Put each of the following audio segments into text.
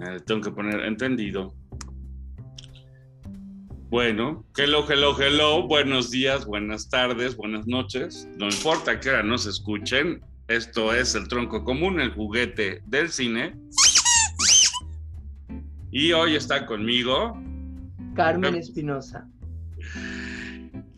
Eh, tengo que poner entendido. Bueno, hello, hello, hello. Buenos días, buenas tardes, buenas noches. No importa que ahora nos escuchen. Esto es el tronco común, el juguete del cine. Y hoy está conmigo Carmen Espinosa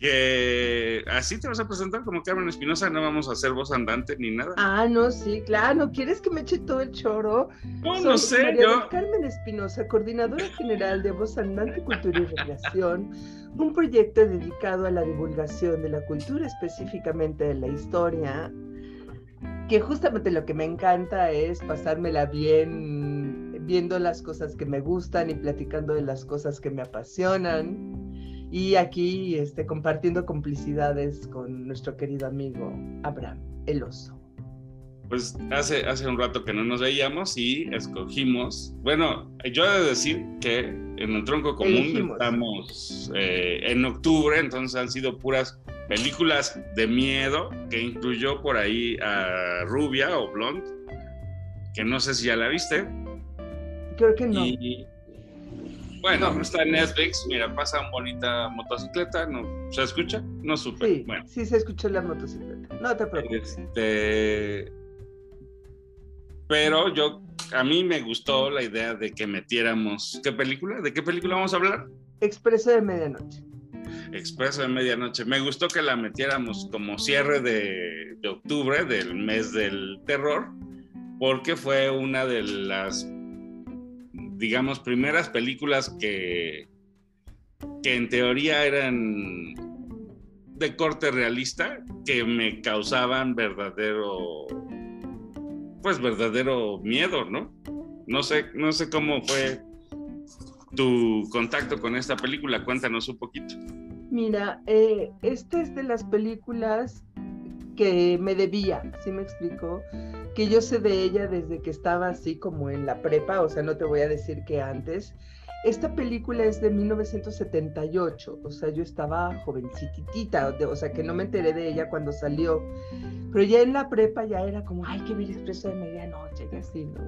que así te vas a presentar como Carmen Espinosa, no vamos a hacer voz andante ni nada. Ah, no, sí, claro, ¿quieres que me eche todo el choro? No, no sé, yo. Carmen Espinosa, coordinadora general de Voz Andante, Cultura y Recreación, un proyecto dedicado a la divulgación de la cultura, específicamente de la historia, que justamente lo que me encanta es pasármela bien viendo las cosas que me gustan y platicando de las cosas que me apasionan y aquí este, compartiendo complicidades con nuestro querido amigo Abraham, el oso. Pues hace, hace un rato que no nos veíamos y escogimos, bueno, yo he de decir que en el tronco común estamos eh, en octubre, entonces han sido puras películas de miedo que incluyó por ahí a Rubia o Blonde, que no sé si ya la viste. Creo que no. Bueno, está en Netflix, mira, pasa una bonita motocicleta, ¿no? ¿Se escucha? No supe. Sí, bueno. sí se escucha la motocicleta, no te preocupes. Este... Pero yo, a mí me gustó la idea de que metiéramos, ¿qué película? ¿De qué película vamos a hablar? Expreso de Medianoche. Expreso de Medianoche. Me gustó que la metiéramos como cierre de, de octubre, del mes del terror, porque fue una de las digamos, primeras películas que, que en teoría eran de corte realista, que me causaban verdadero, pues verdadero miedo, ¿no? No sé, no sé cómo fue tu contacto con esta película, cuéntanos un poquito. Mira, eh, esta es de las películas que me debía, ¿sí me explico? Que yo sé de ella desde que estaba así como en la prepa, o sea, no te voy a decir que antes. Esta película es de 1978, o sea, yo estaba jovencitita, o sea, que no me enteré de ella cuando salió, pero ya en la prepa ya era como, ay, que ver Expreso de Medianoche, y así, ¿no?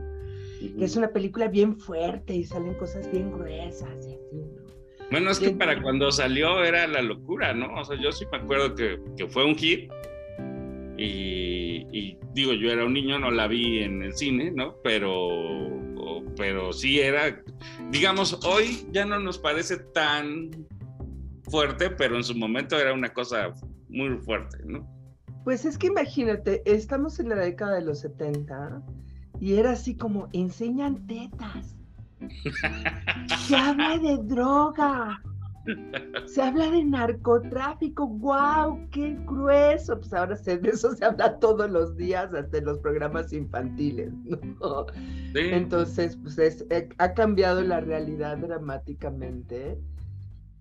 Que es una película bien fuerte y salen cosas bien gruesas y así, ¿no? Bueno, es que para cuando salió era la locura, ¿no? O sea, yo sí me acuerdo que, que fue un hit y, digo, yo era un niño, no la vi en el cine, ¿no? Pero, pero sí era, digamos, hoy ya no nos parece tan fuerte, pero en su momento era una cosa muy fuerte, ¿no? Pues es que imagínate, estamos en la década de los 70 y era así como, enseñan tetas. Se habla de droga. Se habla de narcotráfico, wow, qué grueso. Pues ahora de eso se habla todos los días, hasta en los programas infantiles, Entonces, pues eh, ha cambiado la realidad dramáticamente.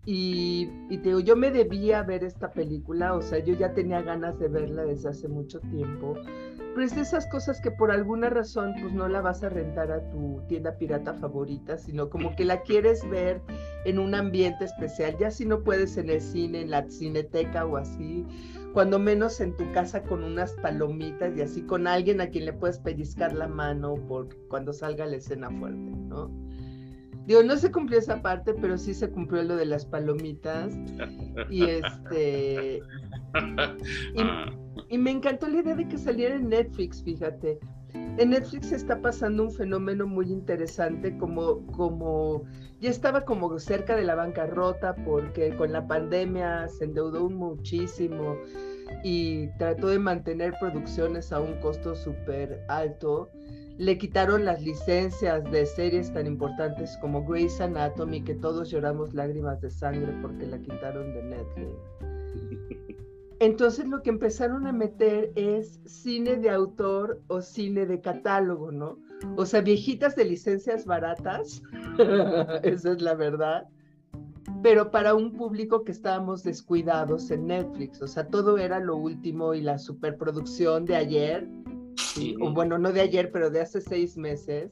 Y, y, te digo, yo me debía ver esta película, o sea, yo ya tenía ganas de verla desde hace mucho tiempo, pero es de esas cosas que por alguna razón pues no la vas a rentar a tu tienda pirata favorita, sino como que la quieres ver en un ambiente especial, ya si no puedes en el cine, en la cineteca o así, cuando menos en tu casa con unas palomitas y así con alguien a quien le puedes pellizcar la mano por cuando salga la escena fuerte, ¿no? Digo, no se cumplió esa parte, pero sí se cumplió lo de las palomitas. Y este. Y, me encantó la idea de que saliera en Netflix, fíjate. En Netflix está pasando un fenómeno muy interesante, como, como ya estaba como cerca de la bancarrota, porque con la pandemia se endeudó muchísimo y trató de mantener producciones a un costo súper alto le quitaron las licencias de series tan importantes como Grey's Anatomy, que todos lloramos lágrimas de sangre porque la quitaron de Netflix. Entonces lo que empezaron a meter es cine de autor o cine de catálogo, ¿no? O sea, viejitas de licencias baratas, esa es la verdad, pero para un público que estábamos descuidados en Netflix, o sea, todo era lo último y la superproducción de ayer, o bueno, no de ayer, pero de hace seis meses.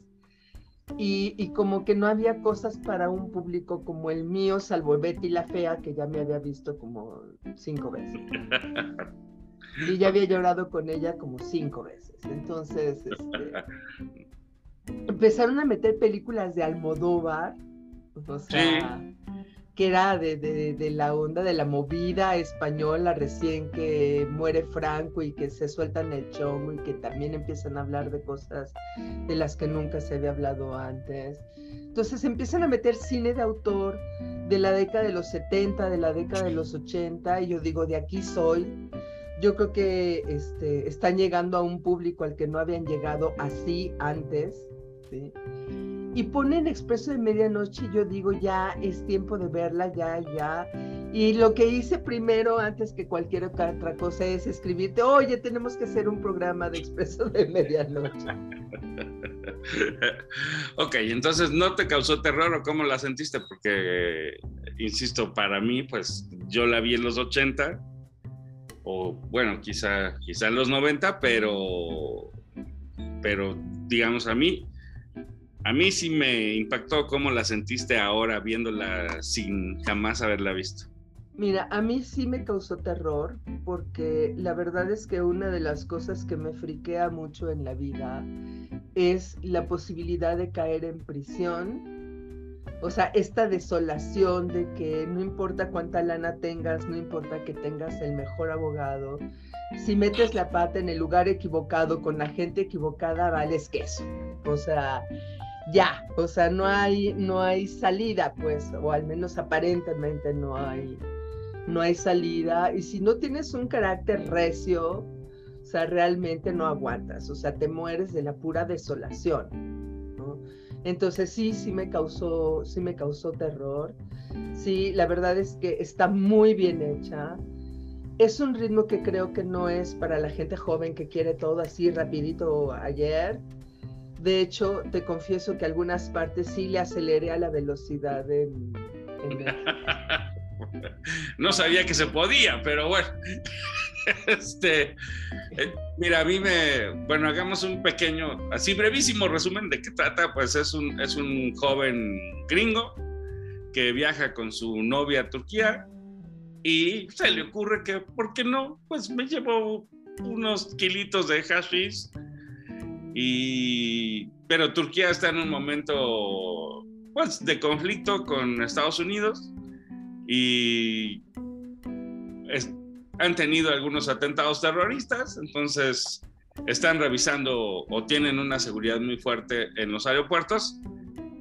Y, como que no había cosas para un público como el mío, salvo Betty la Fea, que ya me había visto como cinco veces. Y ya había llorado con ella como cinco veces. Entonces, este, empezaron a meter películas de Almodóvar, o sea, que era de, la onda de la movida española recién que muere Franco y que se sueltan el chongo y que también empiezan a hablar de cosas de las que nunca se había hablado antes. Entonces empiezan a meter cine de autor de la década de los 70, de la década de los 80, y yo digo, de aquí soy. Yo creo que este, están llegando a un público al que no habían llegado así antes. ¿sí? Y ponen Expreso de Medianoche y yo digo, ya es tiempo de verla, ya, ya. Y lo que hice primero, antes que cualquier otra cosa, es escribirte, oye, tenemos que hacer un programa de Expreso de Medianoche. ok, entonces, ¿no te causó terror o cómo la sentiste? Porque, insisto, para mí, pues yo la vi en los 80, o bueno, quizá, quizá en los 90, pero, pero digamos a mí, a mí sí me impactó cómo la sentiste ahora viéndola sin jamás haberla visto. Mira, a mí sí me causó terror porque la verdad es que una de las cosas que me friquea mucho en la vida es la posibilidad de caer en prisión. O sea, esta desolación de que no importa cuánta lana tengas, no importa que tengas el mejor abogado, si metes la pata en el lugar equivocado con la gente equivocada, vales queso. O sea, ya, o sea, no hay, no hay salida, pues, o al menos aparentemente no hay, no hay salida. Y si no tienes un carácter recio, o sea, realmente no aguantas, o sea, te mueres de la pura desolación. Entonces sí, sí me causó, sí me causó terror. Sí, la verdad es que está muy bien hecha. Es un ritmo que creo que no es para la gente joven que quiere todo así rapidito ayer de hecho, te confieso que algunas partes sí le aceleré a la velocidad en, No sabía que se podía, pero bueno. Este, eh, mira, a mí me, bueno, hagamos un pequeño, así brevísimo resumen de qué trata. Pues es un, es un joven gringo que viaja con su novia a Turquía y se le ocurre que, ¿por qué no? Pues me llevo unos kilitos de hashish y, pero Turquía está en un momento pues, de conflicto con Estados Unidos y han tenido algunos atentados terroristas, entonces están revisando o tienen una seguridad muy fuerte en los aeropuertos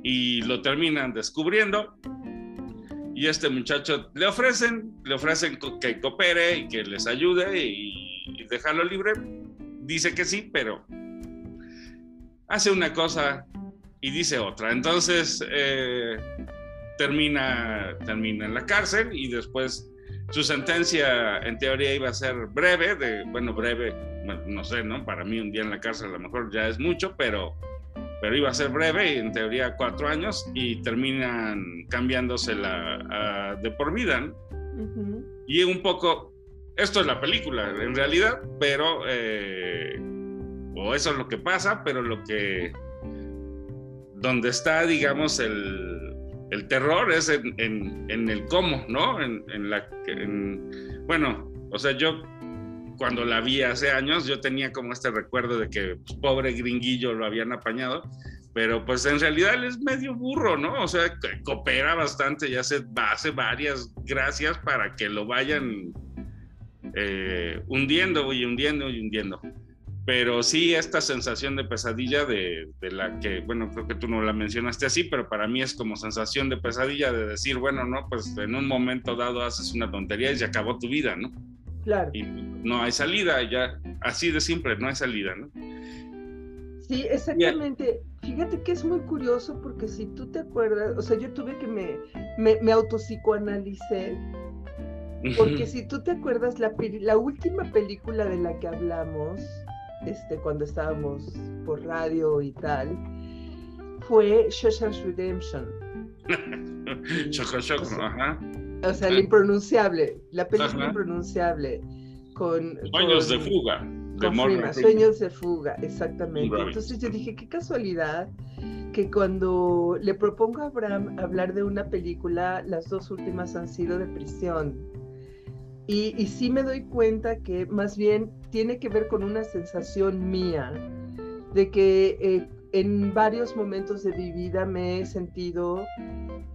y lo terminan descubriendo. Y este muchacho le ofrecen, le ofrecen que coopere y que les ayude y, y dejarlo libre. Dice que sí, pero hace una cosa y dice otra. Entonces eh, termina, termina en la cárcel y después su sentencia en teoría iba a ser breve, de, bueno, breve, no sé, ¿no? Para mí un día en la cárcel a lo mejor ya es mucho, pero, pero iba a ser breve y en teoría cuatro años y terminan cambiándosela de por vida, ¿no? Y un poco, esto es la película en realidad, pero... Eh, o eso es lo que pasa, pero lo que, donde está, digamos, el, el terror es en, en, el cómo, ¿no? En, la, bueno, o sea, yo cuando la vi hace años, yo tenía como este recuerdo de que pues, pobre gringuillo lo habían apañado, pero pues en realidad él es medio burro, ¿no? O sea, coopera bastante y hace, hace varias gracias para que lo vayan eh, hundiendo y hundiendo y hundiendo pero sí esta sensación de pesadilla de, la que, bueno, creo que tú no la mencionaste así, pero para mí es como sensación de pesadilla de decir, bueno, no, pues en un momento dado haces una tontería y se acabó tu vida, ¿no? Claro. Y no hay salida, ya, así de simple, no hay salida, ¿no? Sí, exactamente. Fíjate que es muy curioso porque si tú te acuerdas, o sea, yo tuve que me, me, me autopsicoanalicé, porque si tú te acuerdas, la, la última película de la que hablamos, este, cuando estábamos por radio y tal, fue Shawshank Redemption. o, sea, el impronunciable, la película impronunciable con... Sueños de fuga. De Sueños de fuga, exactamente. Entonces yo dije, qué casualidad que cuando le propongo a Abraham hablar de una película, las dos últimas han sido de prisión. Y, y sí me doy cuenta que más bien tiene que ver con una sensación mía de que eh, en varios momentos de mi vida me he sentido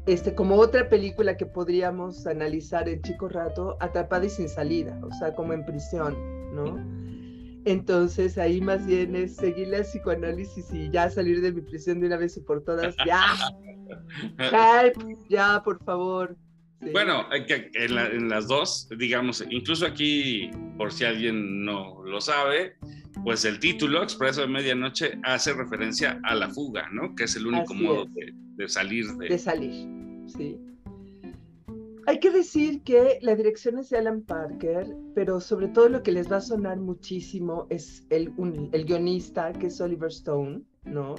este, como otra película que podríamos analizar en Chico Rato, atrapada y sin salida, o sea, como en prisión, ¿no? Entonces ahí más bien es seguir el psicoanálisis y ya salir de mi prisión de una vez y por todas. Ya, ya, por favor. Bueno, en, en, las dos, digamos, incluso aquí, por si alguien no lo sabe, pues el título, Expreso de Medianoche, hace referencia a la fuga, ¿no? Que es el único modo De, salir de... De salir, sí. Hay que decir que la dirección es de Alan Parker, pero sobre todo lo que les va a sonar muchísimo es el, el guionista, que es Oliver Stone, ¿no?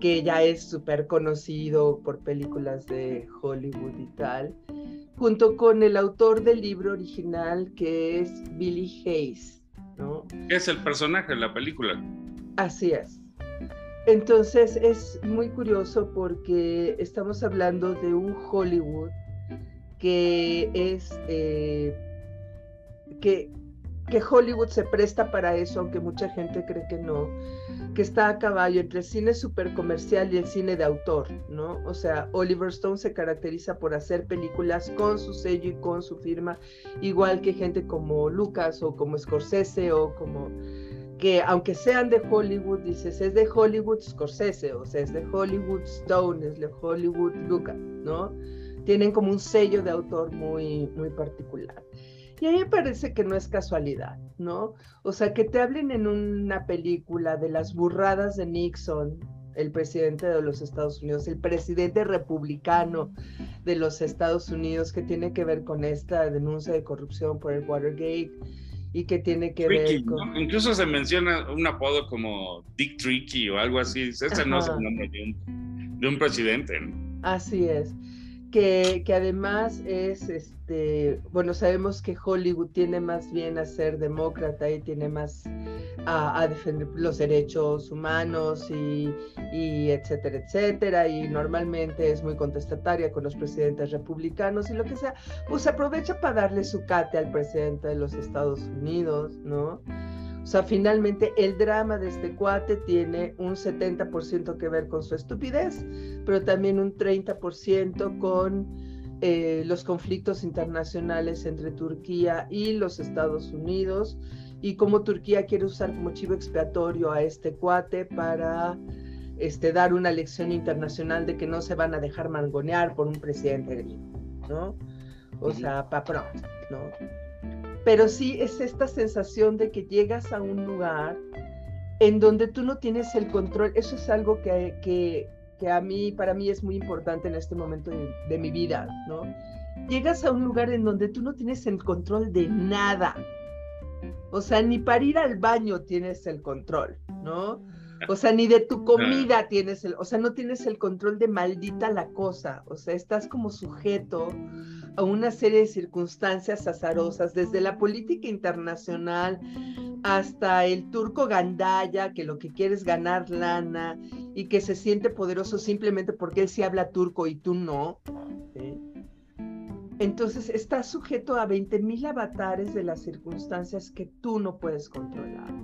Que ya es súper conocido por películas de Hollywood y tal, junto con el autor del libro original, que es Billy Hayes es el personaje de la película. Así es. Entonces es muy curioso porque estamos hablando de un Hollywood que es eh, que que Hollywood se presta para eso, aunque mucha gente cree que no, que está a caballo entre el cine super comercial y el cine de autor, ¿no? O sea, Oliver Stone se caracteriza por hacer películas con su sello y con su firma, igual que gente como Lucas o como Scorsese o como que aunque sean de Hollywood, dices, es de Hollywood Scorsese, o sea, es de Hollywood Stone, es de Hollywood Lucas, ¿no? Tienen como un sello de autor muy, muy particular. Y a mí me parece que no es casualidad, ¿no? O sea, que te hablen en una película de las burradas de Nixon, el presidente de los Estados Unidos, el presidente republicano de los Estados Unidos, que tiene que ver con esta denuncia de corrupción por el Watergate y que tiene que ver con... Incluso se menciona un apodo como Dick Tricky o algo así. Ese no es el nombre de un, de un presidente. Así es que, además es, este, bueno, sabemos que Hollywood tiene más bien a ser demócrata y tiene más a, defender los derechos humanos y, y, etcétera, etcétera, y normalmente es muy contestataria con los presidentes republicanos y lo que sea, pues aprovecha para darle su cate al presidente de los Estados Unidos, ¿no? O sea, finalmente el drama de este cuate tiene un 70% que ver con su estupidez, pero también un 30% con eh, los conflictos internacionales entre Turquía y los Estados Unidos y cómo Turquía quiere usar como chivo expiatorio a este cuate para este, dar una lección internacional de que no se van a dejar mangonear por un presidente gringo, ¿no? O sea, pa' pronto, ¿no? Pero sí es esta sensación de que llegas a un lugar en donde tú no tienes el control. Eso es algo que, que, a mí, para mí es muy importante en este momento de, mi vida, ¿no? Llegas a un lugar en donde tú no tienes el control de nada. O sea, ni para ir al baño tienes el control, ¿no? O sea, ni de tu comida tienes el, o sea, no tienes el control de maldita la cosa. O sea, estás como sujeto a una serie de circunstancias azarosas, desde la política internacional hasta el turco Gandaya, que lo que quiere es ganar lana y que se siente poderoso simplemente porque él sí habla turco y tú no. Entonces estás sujeto a 20 mil avatares de las circunstancias que tú no puedes controlar.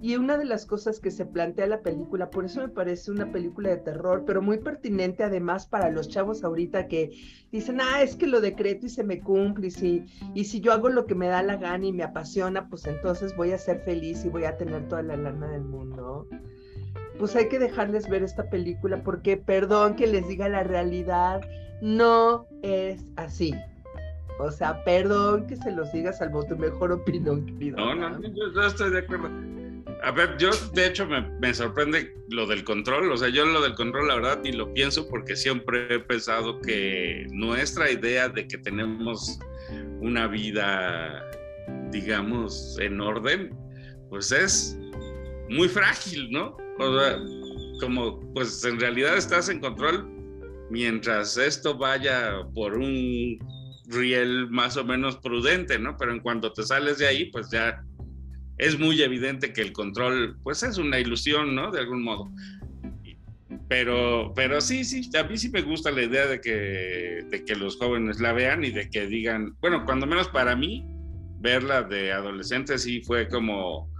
Y una de las cosas que se plantea la película, por eso me parece una película de terror, pero muy pertinente además para los chavos ahorita que dicen, ah, es que lo decreto y se me cumple, y si, y si yo hago lo que me da la gana y me apasiona, pues entonces voy a ser feliz y voy a tener toda la lana del mundo. Pues hay que dejarles ver esta película porque, perdón que les diga la realidad, no es así. O sea, perdón que se los diga salvo tu mejor opinión, querido. No, no, no, yo estoy de acuerdo. A ver, yo de hecho me, sorprende lo del control, o sea, yo lo del control la verdad ni lo pienso porque siempre he pensado que nuestra idea de que tenemos una vida, digamos, en orden, pues es muy frágil, ¿no? O sea, como pues en realidad estás en control mientras esto vaya por un riel más o menos prudente, ¿no? Pero en cuanto te sales de ahí, pues ya es muy evidente que el control, pues es una ilusión, ¿no? De algún modo. Pero, pero sí, sí, a mí sí me gusta la idea de que, de que los jóvenes la vean y de que digan, bueno, cuando menos para mí, verla de adolescente sí fue como,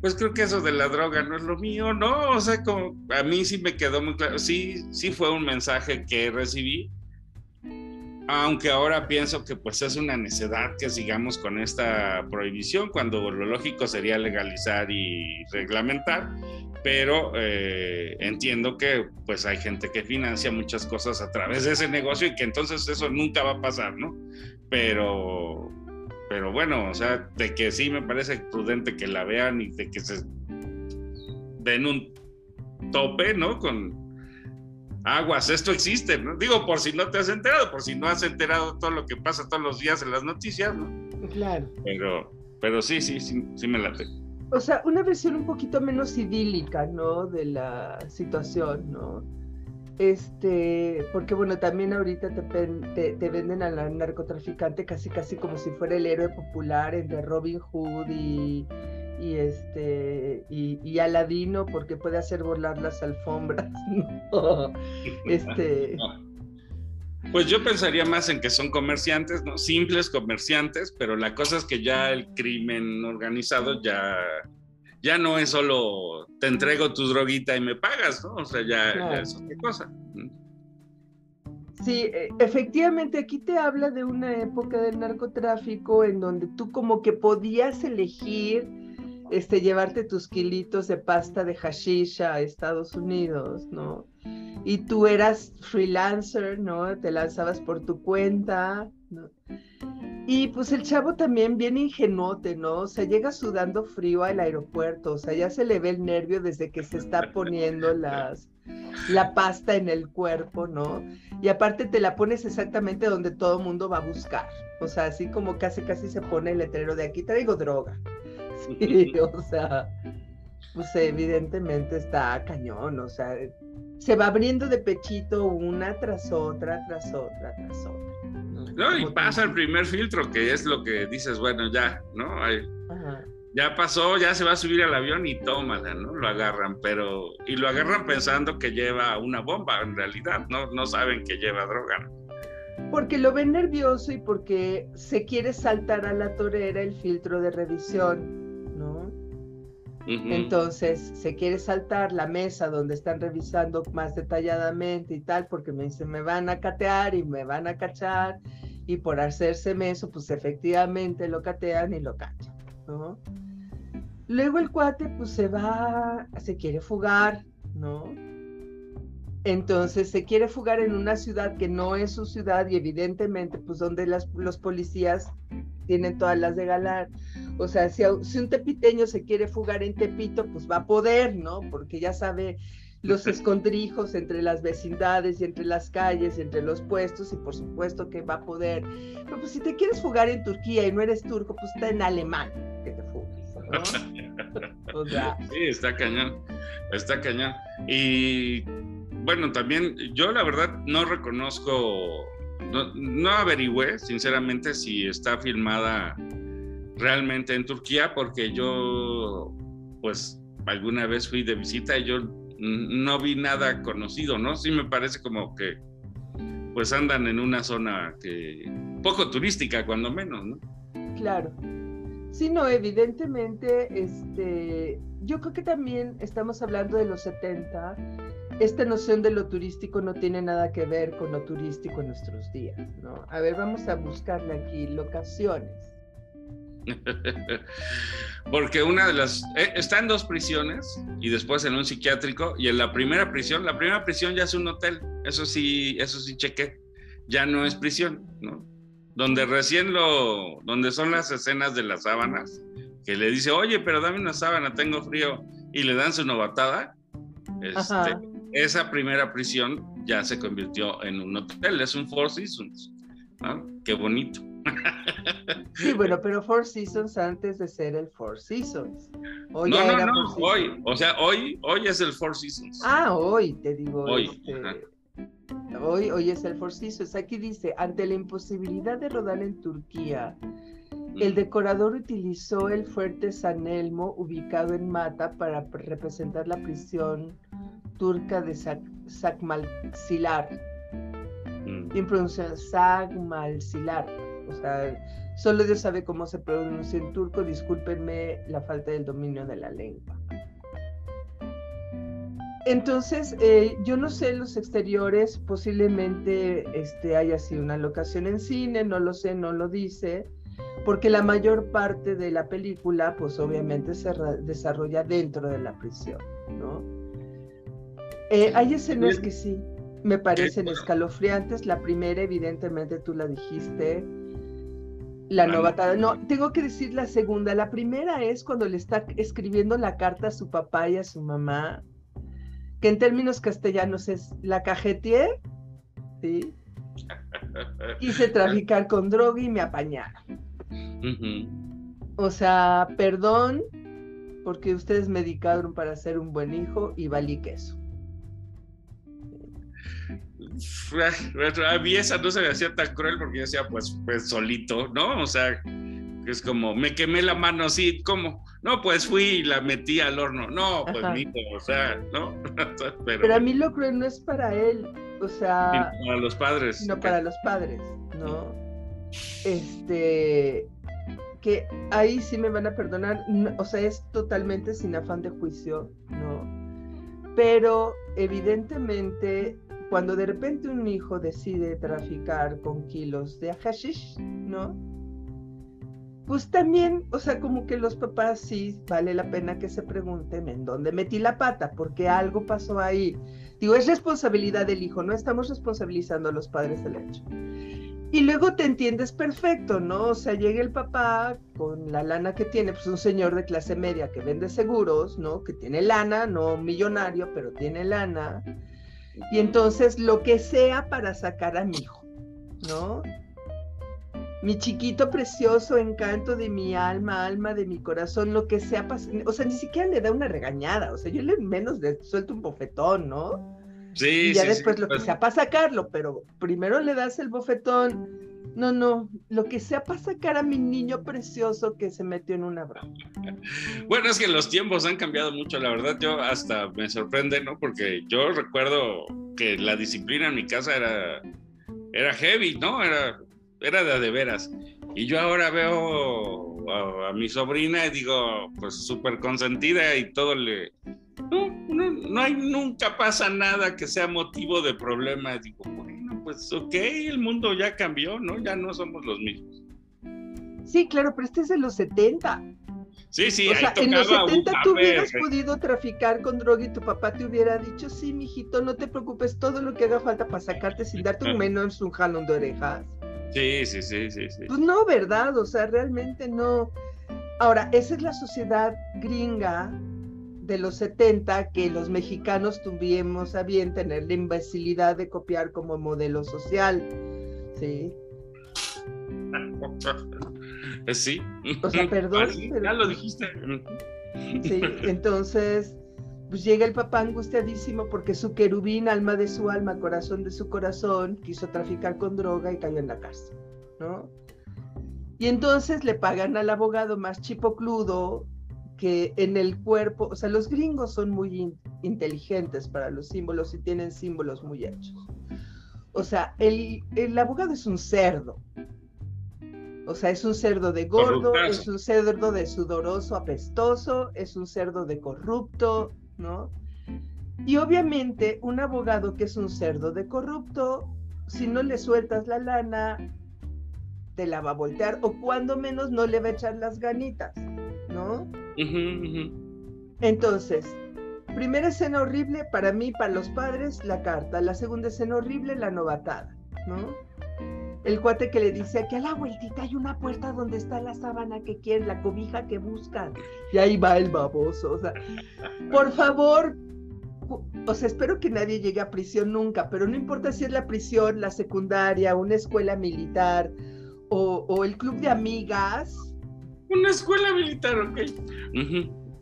pues creo que eso de la droga no es lo mío, ¿no? O sea, como a mí sí me quedó muy claro, sí, sí fue un mensaje que recibí, aunque ahora pienso que pues es una necedad que sigamos con esta prohibición, cuando lo lógico sería legalizar y reglamentar, pero eh, entiendo que pues hay gente que financia muchas cosas a través de ese negocio y que entonces eso nunca va a pasar, ¿no? Pero, pero bueno, o sea, de que sí me parece prudente que la vean y de que se den un tope, ¿no? Con aguas, esto existe, ¿no? Digo, por si no te has enterado, por si no has enterado todo lo que pasa todos los días en las noticias, ¿no? Claro. Pero, pero sí, sí, sí, sí me late. O sea, una versión un poquito menos idílica, ¿no? De la situación, ¿no? Este, porque bueno, también ahorita te, te, venden al narcotraficante casi casi como si fuera el héroe popular entre Robin Hood y, y este y, Aladino porque puede hacer volar las alfombras. Este. Pues yo pensaría más en que son comerciantes, ¿no? Simples comerciantes, pero la cosa es que ya el crimen organizado ya ya no es solo te entrego tu droguita y me pagas, ¿no? O sea, ya, es otra cosa. Sí, e, efectivamente, aquí te habla de una época del narcotráfico en donde tú como que podías elegir este, llevarte tus kilitos de pasta de hashish a Estados Unidos, ¿no? Y tú eras freelancer, ¿no? Te lanzabas por tu cuenta, ¿no? Y pues el chavo también viene ingenuote, ¿no? O sea, llega sudando frío al aeropuerto, o sea, ya se le ve el nervio desde que se está poniendo la pasta en el cuerpo, ¿no? Y aparte te la pones exactamente donde todo mundo va a buscar, o sea, así como casi casi se pone el letrero de aquí traigo droga. Sí, o sea, pues evidentemente está cañón, o sea, se va abriendo de pechito una tras otra, tras otra, tras otra. No, y pasa el primer filtro, que es lo que dices, bueno, ya, ¿no? Ya pasó, ya se va a subir al avión y tómala, ¿no? Lo agarran, pero. Y lo agarran pensando que lleva una bomba, en realidad, ¿no? No saben que lleva droga. Porque lo ven nervioso y porque se quiere saltar a la torera el filtro de revisión. Entonces se quiere saltar la mesa donde están revisando más detalladamente y tal, porque me dicen, me van a catear y me van a cachar y por hacerse eso, pues efectivamente lo catean y lo cachan. Luego el cuate pues se va, se quiere fugar, ¿no? Entonces se quiere fugar en una ciudad que no es su ciudad y evidentemente pues donde los policías tienen todas las de galar. O sea, si, si un tepiteño se quiere fugar en Tepito, pues va a poder, ¿no? Porque ya sabe los escondrijos entre las vecindades y entre las calles y entre los puestos y por supuesto que va a poder. Pero pues si te quieres fugar en Turquía y no eres turco, pues está en alemán que te fugues, ¿no? Sí, está cañón, está cañón. Y bueno, también yo la verdad no reconozco, no, no averigüé sinceramente si está filmada realmente en Turquía porque yo pues alguna vez fui de visita y yo no vi nada conocido, ¿no? Sí me parece como que pues andan en una zona que poco turística cuando menos, ¿no? Claro. Sí, no, evidentemente, este, yo creo que también estamos hablando de los 70. Esta noción de lo turístico no tiene nada que ver con lo turístico en nuestros días, ¿no? A ver, vamos a buscarle aquí locaciones. Porque una de las... Eh, está en dos prisiones y después en un psiquiátrico y en la primera prisión, la primera prisión ya es un hotel, eso sí, eso sí chequé, ya no es prisión, ¿no? Donde recién lo... donde son las escenas de las sábanas, que le dice, oye, pero dame una sábana, tengo frío, y le dan su novatada, este, esa primera prisión ya se convirtió en un hotel, es un Four Seasons, ¿no? Qué bonito. Sí, bueno, pero Four Seasons antes de ser el Four Seasons. Hoy no, no, no, hoy, o sea, hoy, hoy es el Four Seasons. Ah, hoy, te digo. Hoy, este, hoy, hoy es el Four Seasons. Aquí dice, ante la imposibilidad de rodar en Turquía, el mm. decorador utilizó el fuerte San Elmo ubicado en Mata para representar la prisión turca de Sakmalsilar. Mm. En pronunciación Sakmalsilar O sea, solo Dios sabe cómo se pronuncia en turco, discúlpenme la falta del dominio de la lengua. Entonces, eh, yo no sé los exteriores, posiblemente este, haya sido una locación en cine, no lo sé, no lo dice, porque la mayor parte de la película, pues obviamente se desarrolla dentro de la prisión, ¿no? Eh, hay escenas que sí me parecen escalofriantes. La primera, evidentemente, tú la dijiste. La novatada. No, tengo que decir la segunda. La primera es cuando le está escribiendo la carta a su papá y a su mamá que en términos castellanos es la cajetier, ¿sí? Hice traficar con droga y me apañaron. O sea, perdón, porque ustedes me dedicaron para ser un buen hijo y valí queso. A mí esa no se me hacía tan cruel porque yo decía, pues, pues solito, ¿no? O sea, es como, me quemé la mano así, como, no, pues fui y la metí al horno, no, pues mijo, o sea, ¿no? Pero, a mí lo cruel no es para él, o sea... Para los padres. No, para los padres, ¿no? Este, que ahí sí me van a perdonar, o sea, es totalmente sin afán de juicio, ¿no? Pero evidentemente cuando de repente un hijo decide traficar con kilos de hashish, ¿no? pues también, o sea, como que los papás sí vale la pena que se pregunten en dónde metí la pata, porque algo pasó ahí. Digo, es responsabilidad del hijo, no estamos responsabilizando a los padres del hecho. Y luego te entiendes perfecto, ¿no? O sea, llega el papá con la lana que tiene, pues un señor de clase media que vende seguros, ¿no? Que tiene lana, no millonario, pero tiene lana. Y entonces lo que sea para sacar a mi hijo, ¿no? mi chiquito precioso, encanto de mi alma, alma de mi corazón, lo que sea, o sea, ni siquiera le da una regañada, o sea, yo le menos le suelto un bofetón, ¿no? Sí. Y ya después lo que sea para sacarlo, pero primero le das el bofetón. No, no, lo que sea para sacar a mi niño precioso que se metió en una broma. Bueno, es que los tiempos han cambiado mucho, la verdad, yo hasta me sorprende, ¿no? Porque yo recuerdo que la disciplina en mi casa era, era heavy, ¿no? Era era de, de veras. Y yo ahora veo a, mi sobrina y digo, pues súper consentida y todo le... No, no, no, hay, nunca pasa nada que sea motivo de problema. Digo, bueno, pues ok, el mundo ya cambió, ¿no? Ya no somos los mismos. Sí, claro, pero este es de los 70. Sí, sí, o sea, en los 70 tú hubieras podido traficar con droga y tu papá te hubiera dicho, sí, mijito, no te preocupes, todo lo que haga falta para sacarte sin darte un menos un jalón de orejas. Sí, sí, sí, sí, sí. Pues no, ¿verdad? O sea, realmente no. Ahora, esa es la sociedad gringa de los 70 que los mexicanos tuvimos a bien tener la imbecilidad de copiar como modelo social. Sí. Sí. O sea, perdón. Ah, ya lo dijiste. Sí, entonces, pues llega el papá angustiadísimo porque su querubín, alma de su alma, corazón de su corazón, quiso traficar con droga y cayó en la cárcel, ¿no? Y entonces le pagan al abogado más chipocludo que en el cuerpo, o sea, los gringos son muy inteligentes para los símbolos y tienen símbolos muy hechos. O sea, el, el abogado es un cerdo. O sea, es un cerdo de gordo, es un cerdo de sudoroso, apestoso, es un cerdo de corrupto, ¿no? Y obviamente un abogado que es un cerdo de corrupto, si no le sueltas la lana, te la va a voltear o cuando menos no le va a echar las ganitas, ¿no? Entonces, primera escena horrible para mí, para los padres, la carta. La segunda escena horrible, la novatada, ¿no? El cuate que le dice, aquí a la vueltita hay una puerta donde está la sábana que quieren, la cobija que buscan. Y ahí va el baboso. O sea, por favor, o sea, espero que nadie llegue a prisión nunca, pero no importa si es la prisión, la secundaria, una escuela militar o, el club de amigas. Una escuela militar, ok.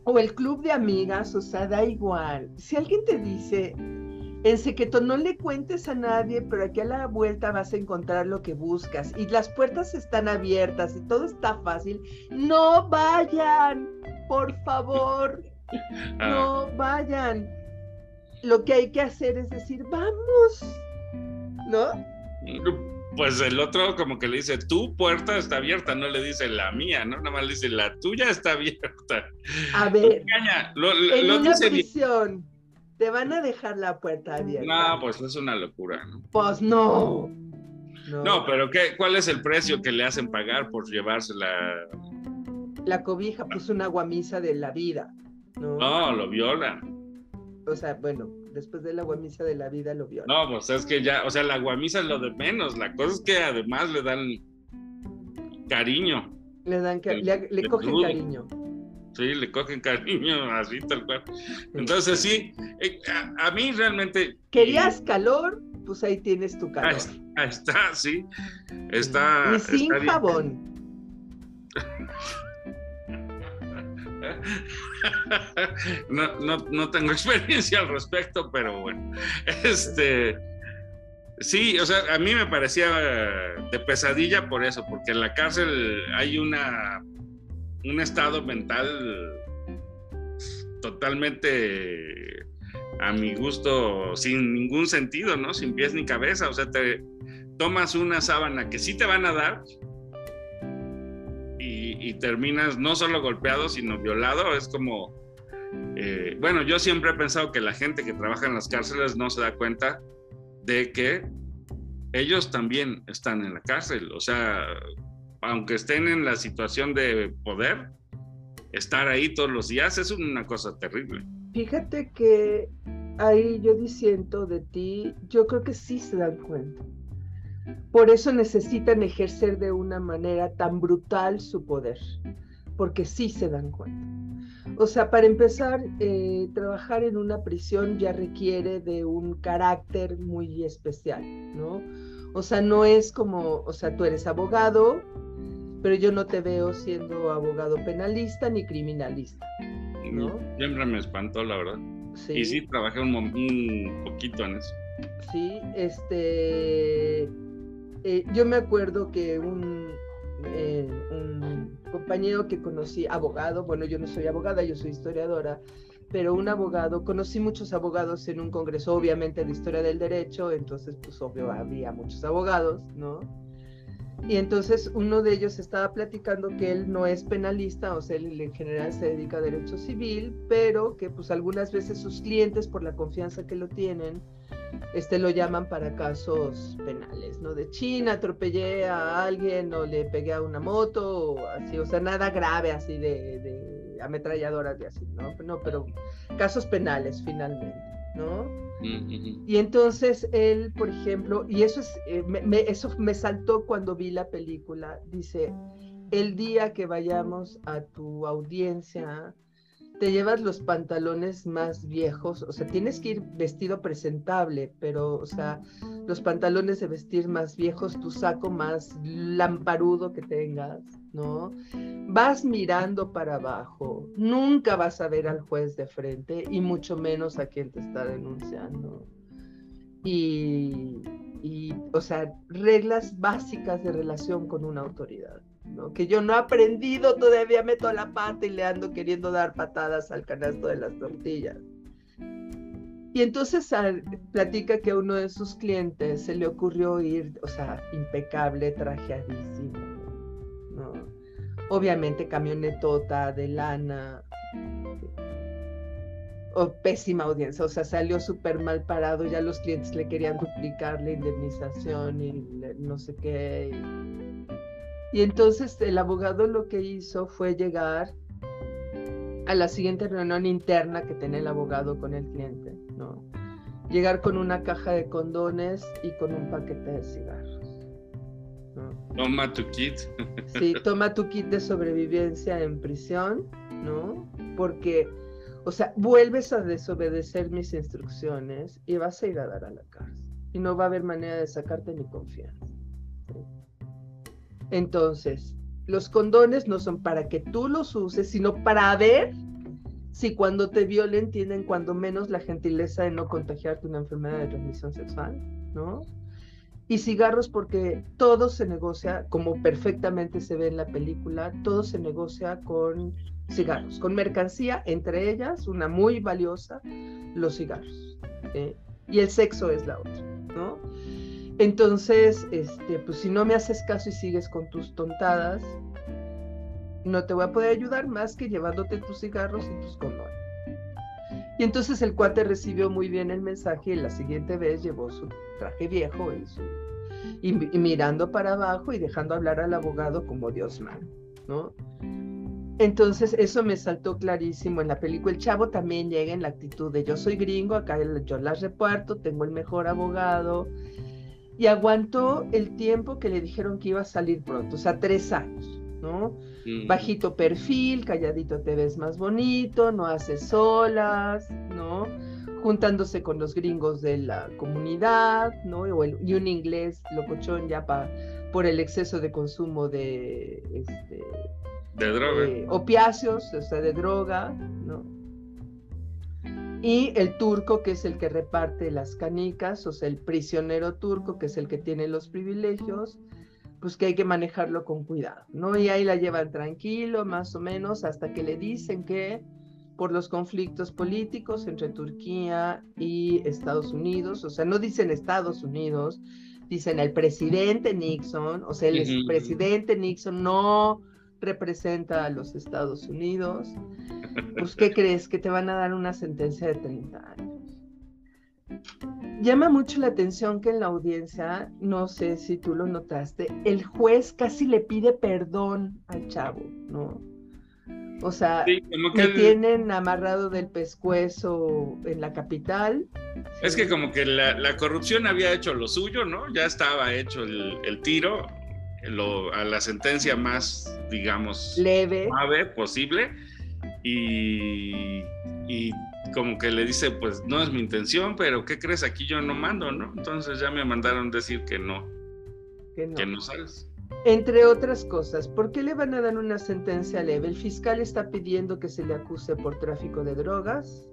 O el club de amigas, o sea, da igual. Si alguien te dice, en Sequeto no le cuentes a nadie, pero aquí a la vuelta vas a encontrar lo que buscas y las puertas están abiertas y todo está fácil. No vayan, por favor, no ah. vayan. Lo que hay que hacer es decir, vamos, ¿no? Pues el otro como que le dice, tu puerta está abierta, no le dice la mía, ¿no? Nada más le dice, la tuya está abierta. A ver, en una prisión, te van a dejar la puerta abierta. No, pues es una locura, ¿no? Pues no. No, pero ¿qué, ¿cuál es el precio que le hacen pagar por llevarse la... La cobija, pues una guamisa de la vida, ¿no? No, lo viola. O sea, bueno, después de la guamisa de la vida lo viola. No, pues es que ya, o sea, la guamisa es lo de menos. La cosa es que además le dan cariño. Le dan, le, cogen cariño. Sí, le cogen cariño, así tal cual. Entonces sí, eh, a, mí realmente... ¿Querías calor? Pues ahí tienes tu calor. Ahí está, sí. Está... Y sin jabón. no, no, no, tengo experiencia al respecto, pero bueno. Este, sí, o sea, a mí me parecía de pesadilla por eso, porque en la cárcel hay una, un estado mental totalmente a mi gusto sin ningún sentido, ¿no? Sin pies ni cabeza, o sea, te tomas una sábana que sí te van a dar y, terminas no solo golpeado, sino violado. Es como, eh, bueno, yo siempre he pensado que la gente que trabaja en las cárceles no se da cuenta de que ellos también están en la cárcel. O sea, aunque estén en la situación de poder, estar ahí todos los días es una cosa terrible. Fíjate que ahí yo diciendo de ti, yo creo que sí se dan cuenta. Por eso necesitan ejercer de una manera tan brutal su poder, porque sí se dan cuenta. O sea, para empezar, eh, trabajar en una prisión ya requiere de un carácter muy especial, ¿no? O sea, no es como, o sea, tú eres abogado, pero yo no te veo siendo abogado penalista ni criminalista, ¿no? Siempre me espantó, la verdad. Sí. Y sí, trabajé un, un poquito en eso. Sí, este eh, yo me acuerdo que eh, un, compañero que conocí, abogado, bueno, yo no soy abogada, yo soy historiadora, pero un abogado, conocí muchos abogados en un congreso, obviamente de historia del derecho, entonces pues obvio había muchos abogados, ¿no? Y entonces uno de ellos estaba platicando que él no es penalista, o sea, él en general se dedica a derecho civil, pero que pues algunas veces sus clientes, por la confianza que lo tienen, este lo llaman para casos penales, ¿no? De China, atropellé a alguien o le pegué a una moto o así, o sea, nada grave así de, de ametralladoras y así, ¿no? No, pero casos penales finalmente, ¿no? Y entonces él, por ejemplo, y eso es, eh, eso me saltó cuando vi la película, dice, el día que vayamos a tu audiencia, te llevas los pantalones más viejos, o sea, tienes que ir vestido presentable, pero, o sea, los pantalones de vestir más viejos, tu saco más lamparudo que tengas, ¿no? Vas mirando para abajo, nunca vas a ver al juez de frente y mucho menos a quien te está denunciando. Y, y o sea, reglas básicas de relación con una autoridad que yo no he aprendido, todavía meto la pata y le ando queriendo dar patadas al canasto de las tortillas. Y entonces platica que a uno de sus clientes se le ocurrió ir, o sea, impecable, trajeadísimo, ¿no? Obviamente camionetota de lana, o pésima audiencia, o sea, salió súper mal parado, ya los clientes le querían duplicar la indemnización y no sé qué. Y entonces el abogado lo que hizo fue llegar a la siguiente reunión interna que tenía el abogado con el cliente, ¿no? Llegar con una caja de condones y con un paquete de cigarros. Toma tu kit. Sí, toma tu kit de sobrevivencia en prisión, ¿no? Porque, o sea, vuelves a desobedecer mis instrucciones y vas a ir a dar a la cárcel. Y no va a haber manera de sacarte mi confianza. Entonces, los condones no son para que tú los uses, sino para ver si cuando te violen tienen cuando menos la gentileza de no contagiarte una enfermedad de transmisión sexual, ¿no? Y cigarros porque todo se negocia, como perfectamente se ve en la película, todo se negocia con cigarros, con mercancía, entre ellas una muy valiosa, los cigarros. Y el sexo es la otra, ¿no? Entonces, este, pues si no me haces caso y sigues con tus tontadas, no te voy a poder ayudar más que llevándote tus cigarros y tus condones. Y entonces el cuate recibió muy bien el mensaje y la siguiente vez llevó su traje viejo y, mirando para abajo y dejando hablar al abogado como Dios manda, ¿no? Entonces eso me saltó clarísimo en la película. El chavo también llega en la actitud de yo soy gringo, acá yo las reparto, tengo el mejor abogado. Y aguantó el tiempo que le dijeron que iba a salir pronto, o sea, tres años, ¿no? Mm. Bajito perfil, calladito te ves más bonito, no haces solas, ¿no? Juntándose con los gringos de la comunidad, ¿no? y un inglés locochón ya pa, por el exceso de consumo de, este, de droga. opiáceos, o sea, de droga, ¿no? Y el turco, que es el que reparte las canicas, o sea, el prisionero turco, que es el que tiene los privilegios, pues que hay que manejarlo con cuidado, ¿no? Y ahí la llevan tranquilo, más o menos, hasta que le dicen que por los conflictos políticos entre Turquía y Estados Unidos, o sea, no dicen Estados Unidos, dicen el presidente Nixon, o sea, el presidente Nixon no representa a los Estados Unidos, pues ¿qué crees? Que te van a dar una sentencia de 30 años. Llama mucho la atención que en la audiencia, no sé si tú lo notaste, el juez casi le pide perdón al chavo, ¿no? O sea, le tienen amarrado del pescuezo en la capital. Es que como que la, corrupción había hecho lo suyo, ¿no? Ya estaba hecho el, tiro a la sentencia más, digamos, leve posible. Y, y como que le dice, pues no es mi intención, pero ¿qué crees? Aquí yo no mando, ¿no? Entonces ya me mandaron decir que no, que no, que no sales. Entre otras cosas, ¿por qué le van a dar una sentencia leve? El fiscal está pidiendo que se le acuse por tráfico de drogas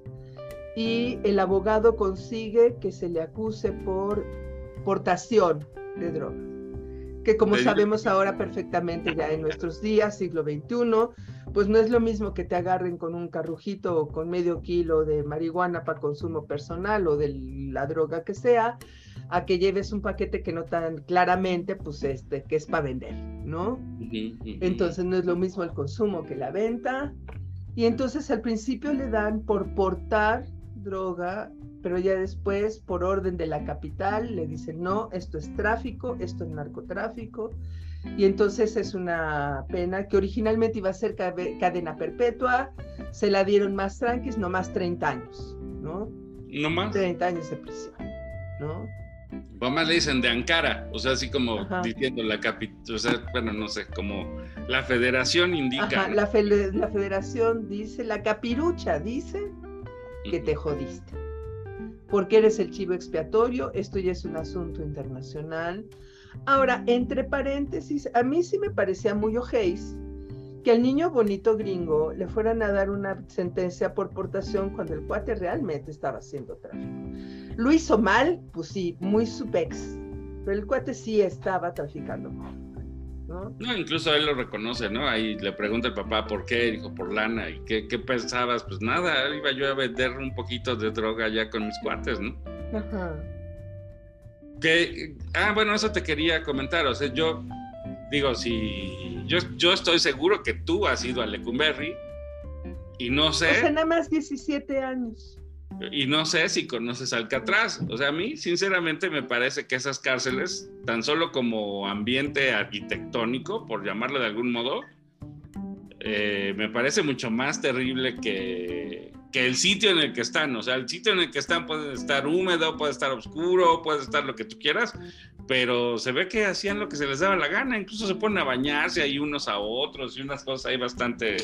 y el abogado consigue que se le acuse por portación de drogas, que como sabemos ahora perfectamente ya en nuestros días, siglo XXI, pues no es lo mismo que te agarren con un carrujito o con medio kilo de marihuana para consumo personal o de la droga que sea, a que lleves un paquete que no tan claramente, pues este, que es para vender, ¿no? Entonces no es lo mismo el consumo que la venta. Y entonces al principio le dan por portar droga, pero ya después, por orden de la capital, le dicen, no, esto es tráfico, esto es narcotráfico. Y entonces es una pena que originalmente iba a ser cadena perpetua, se la dieron más tranquis, no más 30 años, ¿no? No más. 30 años de prisión, ¿no? más le dicen de Ankara, o sea, así como diciendo la capital, o sea, bueno, no sé, como la federación indica. la, la, federación dice, la capirucha dice que te jodiste. Porque eres el chivo expiatorio, esto ya es un asunto internacional Ahora, entre paréntesis, a mí sí me parecía muy ojéis que al niño bonito gringo le fueran a dar una sentencia por portación cuando el cuate realmente estaba haciendo tráfico. Lo hizo mal, pues sí, muy supex, pero el cuate sí estaba traficando. ¿No? No, incluso él lo reconoce, ¿no? Ahí le pregunta el papá por qué, dijo por lana, ¿y qué, qué pensabas? Pues nada, iba yo a vender un poquito de droga ya con mis cuates, ¿no? Ajá. Que, ah, bueno, eso te quería comentar. O sea, yo digo, si yo, yo estoy seguro que tú has ido a Lecumberri y no sé. O sea, nada más 17 años. Y no sé si conoces Alcatraz. O sea, a mí, sinceramente, me parece que esas cárceles, tan solo como ambiente arquitectónico, por llamarlo de algún modo, eh, me parece mucho más terrible que, que el sitio en el que están. O sea, el sitio en el que están puede estar húmedo, puede estar oscuro, puede estar lo que tú quieras, pero se ve que hacían lo que se les daba la gana. Incluso se ponen a bañarse ahí unos a otros y unas cosas ahí bastante,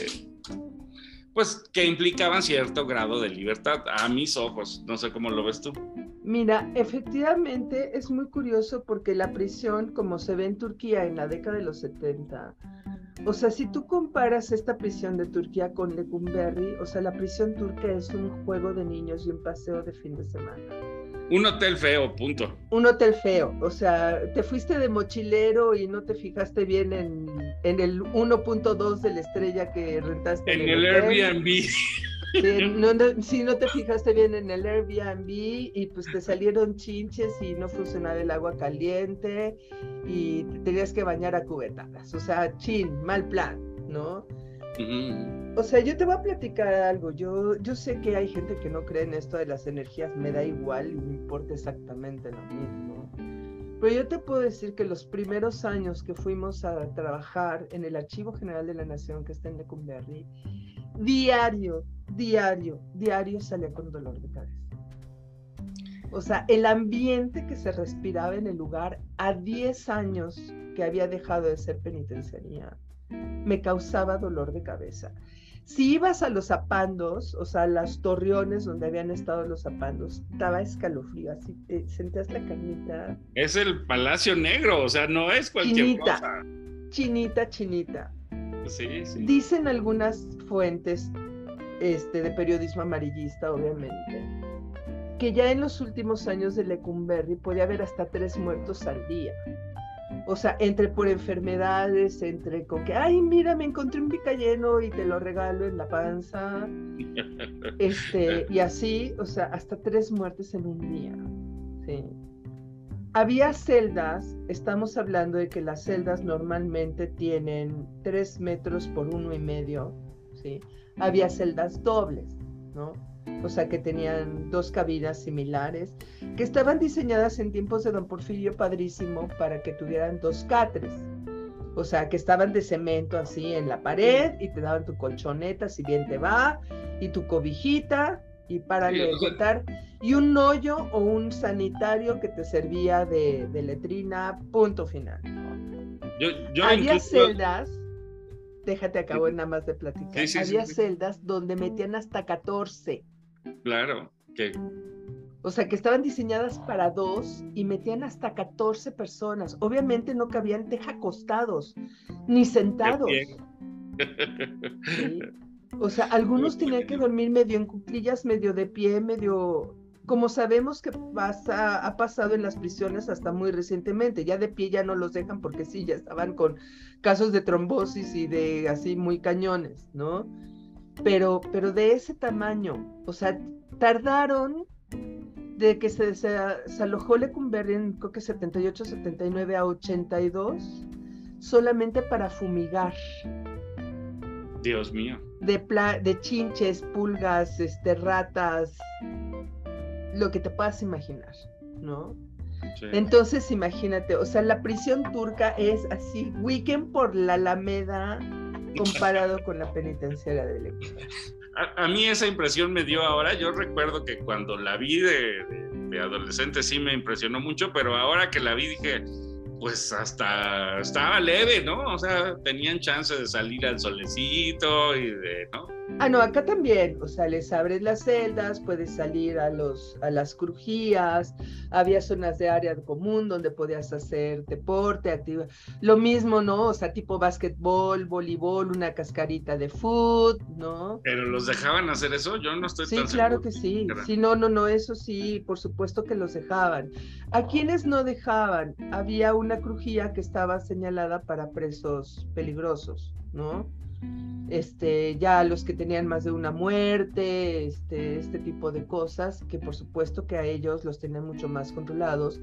pues, que implicaban cierto grado de libertad a mis ojos. No sé cómo lo ves tú. Mira, efectivamente es muy curioso porque la prisión, como se ve en Turquía en la década de los 70, o sea, si tú comparas esta prisión de Turquía con Lecumberri, o sea, la prisión turca es un juego de niños y un paseo de fin de semana. Un hotel feo, punto. Un hotel feo, o sea, te fuiste de mochilero y no te fijaste bien en, el 1.2 de la estrella que rentaste. En, el, Airbnb. si no te fijaste bien en el Airbnb y pues te salieron chinches y no funcionaba el agua caliente y te tenías que bañar a cubetadas. O sea, chin, mal plan, ¿no? O sea, yo te voy a platicar algo. Yo, yo sé que hay gente que no cree en esto de las energías, me da igual y me importa exactamente lo mismo. Pero yo te puedo decir que los primeros años que fuimos a trabajar en el Archivo General de la Nación que está en Lecumberri, diario, diario, diario salía con dolor de cabeza. O sea, el ambiente que se respiraba en el lugar a 10 años que había dejado de ser penitenciaría me causaba dolor de cabeza. Si ibas a los zapandos, o sea, las torreones donde habían estado los zapandos, estaba escalofrío, así te sentías la carnita. Es el Palacio Negro, o sea, no es cualquier chinita, cosa. Chinita, chinita. Sí, sí. Dicen algunas fuentes este, de periodismo amarillista, obviamente, que ya en los últimos años de Lecumberri podía haber hasta tres muertos al día. O sea, entre por enfermedades, entre con que, ay, mira, me encontré un lleno y te lo regalo en la panza. Este, y así, o sea, hasta tres muertes en un día. Sí. Había celdas, estamos hablando de que las celdas normalmente tienen tres metros por uno y medio, ¿sí? Había celdas dobles, ¿no? O sea que tenían dos cabinas similares, que estaban diseñadas en tiempos de don Porfirio Padrísimo para que tuvieran dos catres. O sea, que estaban de cemento así en la pared y te daban tu colchoneta si bien te va, y tu cobijita, y para sí, y un hoyo o un sanitario que te servía de, letrina, punto final. Había celdas, déjate acabo nada más de platicar, había celdas donde metían hasta 14 Claro, que... O sea, que estaban diseñadas para dos y metían hasta 14 personas. Obviamente no cabían teja acostados, ni sentados. O sea, algunos tenían que dormir medio en cuclillas, medio de pie, medio... Como sabemos que pasa, ha pasado en las prisiones hasta muy recientemente, ya de pie ya no los dejan porque sí, ya estaban con casos de trombosis y de así muy cañones, ¿no? Pero, pero de ese tamaño. O sea, tardaron de que se, se, alojó Lecumberri en creo que 78, 79 a 82, solamente para fumigar. Dios mío. De, de chinches, pulgas, este, ratas, lo que te puedas imaginar, ¿no? Entonces, imagínate, o sea, la prisión turca es así, weekend por la Alameda, comparado con la penitenciaria de León. A, mí esa impresión me dio ahora. Yo recuerdo que cuando la vi de, de, adolescente sí me impresionó mucho, pero ahora que la vi dije, pues hasta estaba leve, ¿no? O sea, tenían chance de salir al solecito y de, ¿no? Ah, no, acá también, o sea, les abres las celdas, puedes salir a, los, a las crujías, había zonas de área común donde podías hacer deporte, actividad, lo mismo, ¿no? O sea, tipo básquetbol, voleibol, una cascarita de foot, ¿no? Pero los dejaban hacer eso, yo no estoy sí, claro que sí, sí, no, no, no, eso sí, por supuesto que los dejaban. A quienes no dejaban, había una crujía que estaba señalada para presos peligrosos, ¿no? Este, ya los que tenían más de una muerte, este, este tipo de cosas, que por supuesto que a ellos los tenían mucho más controlados.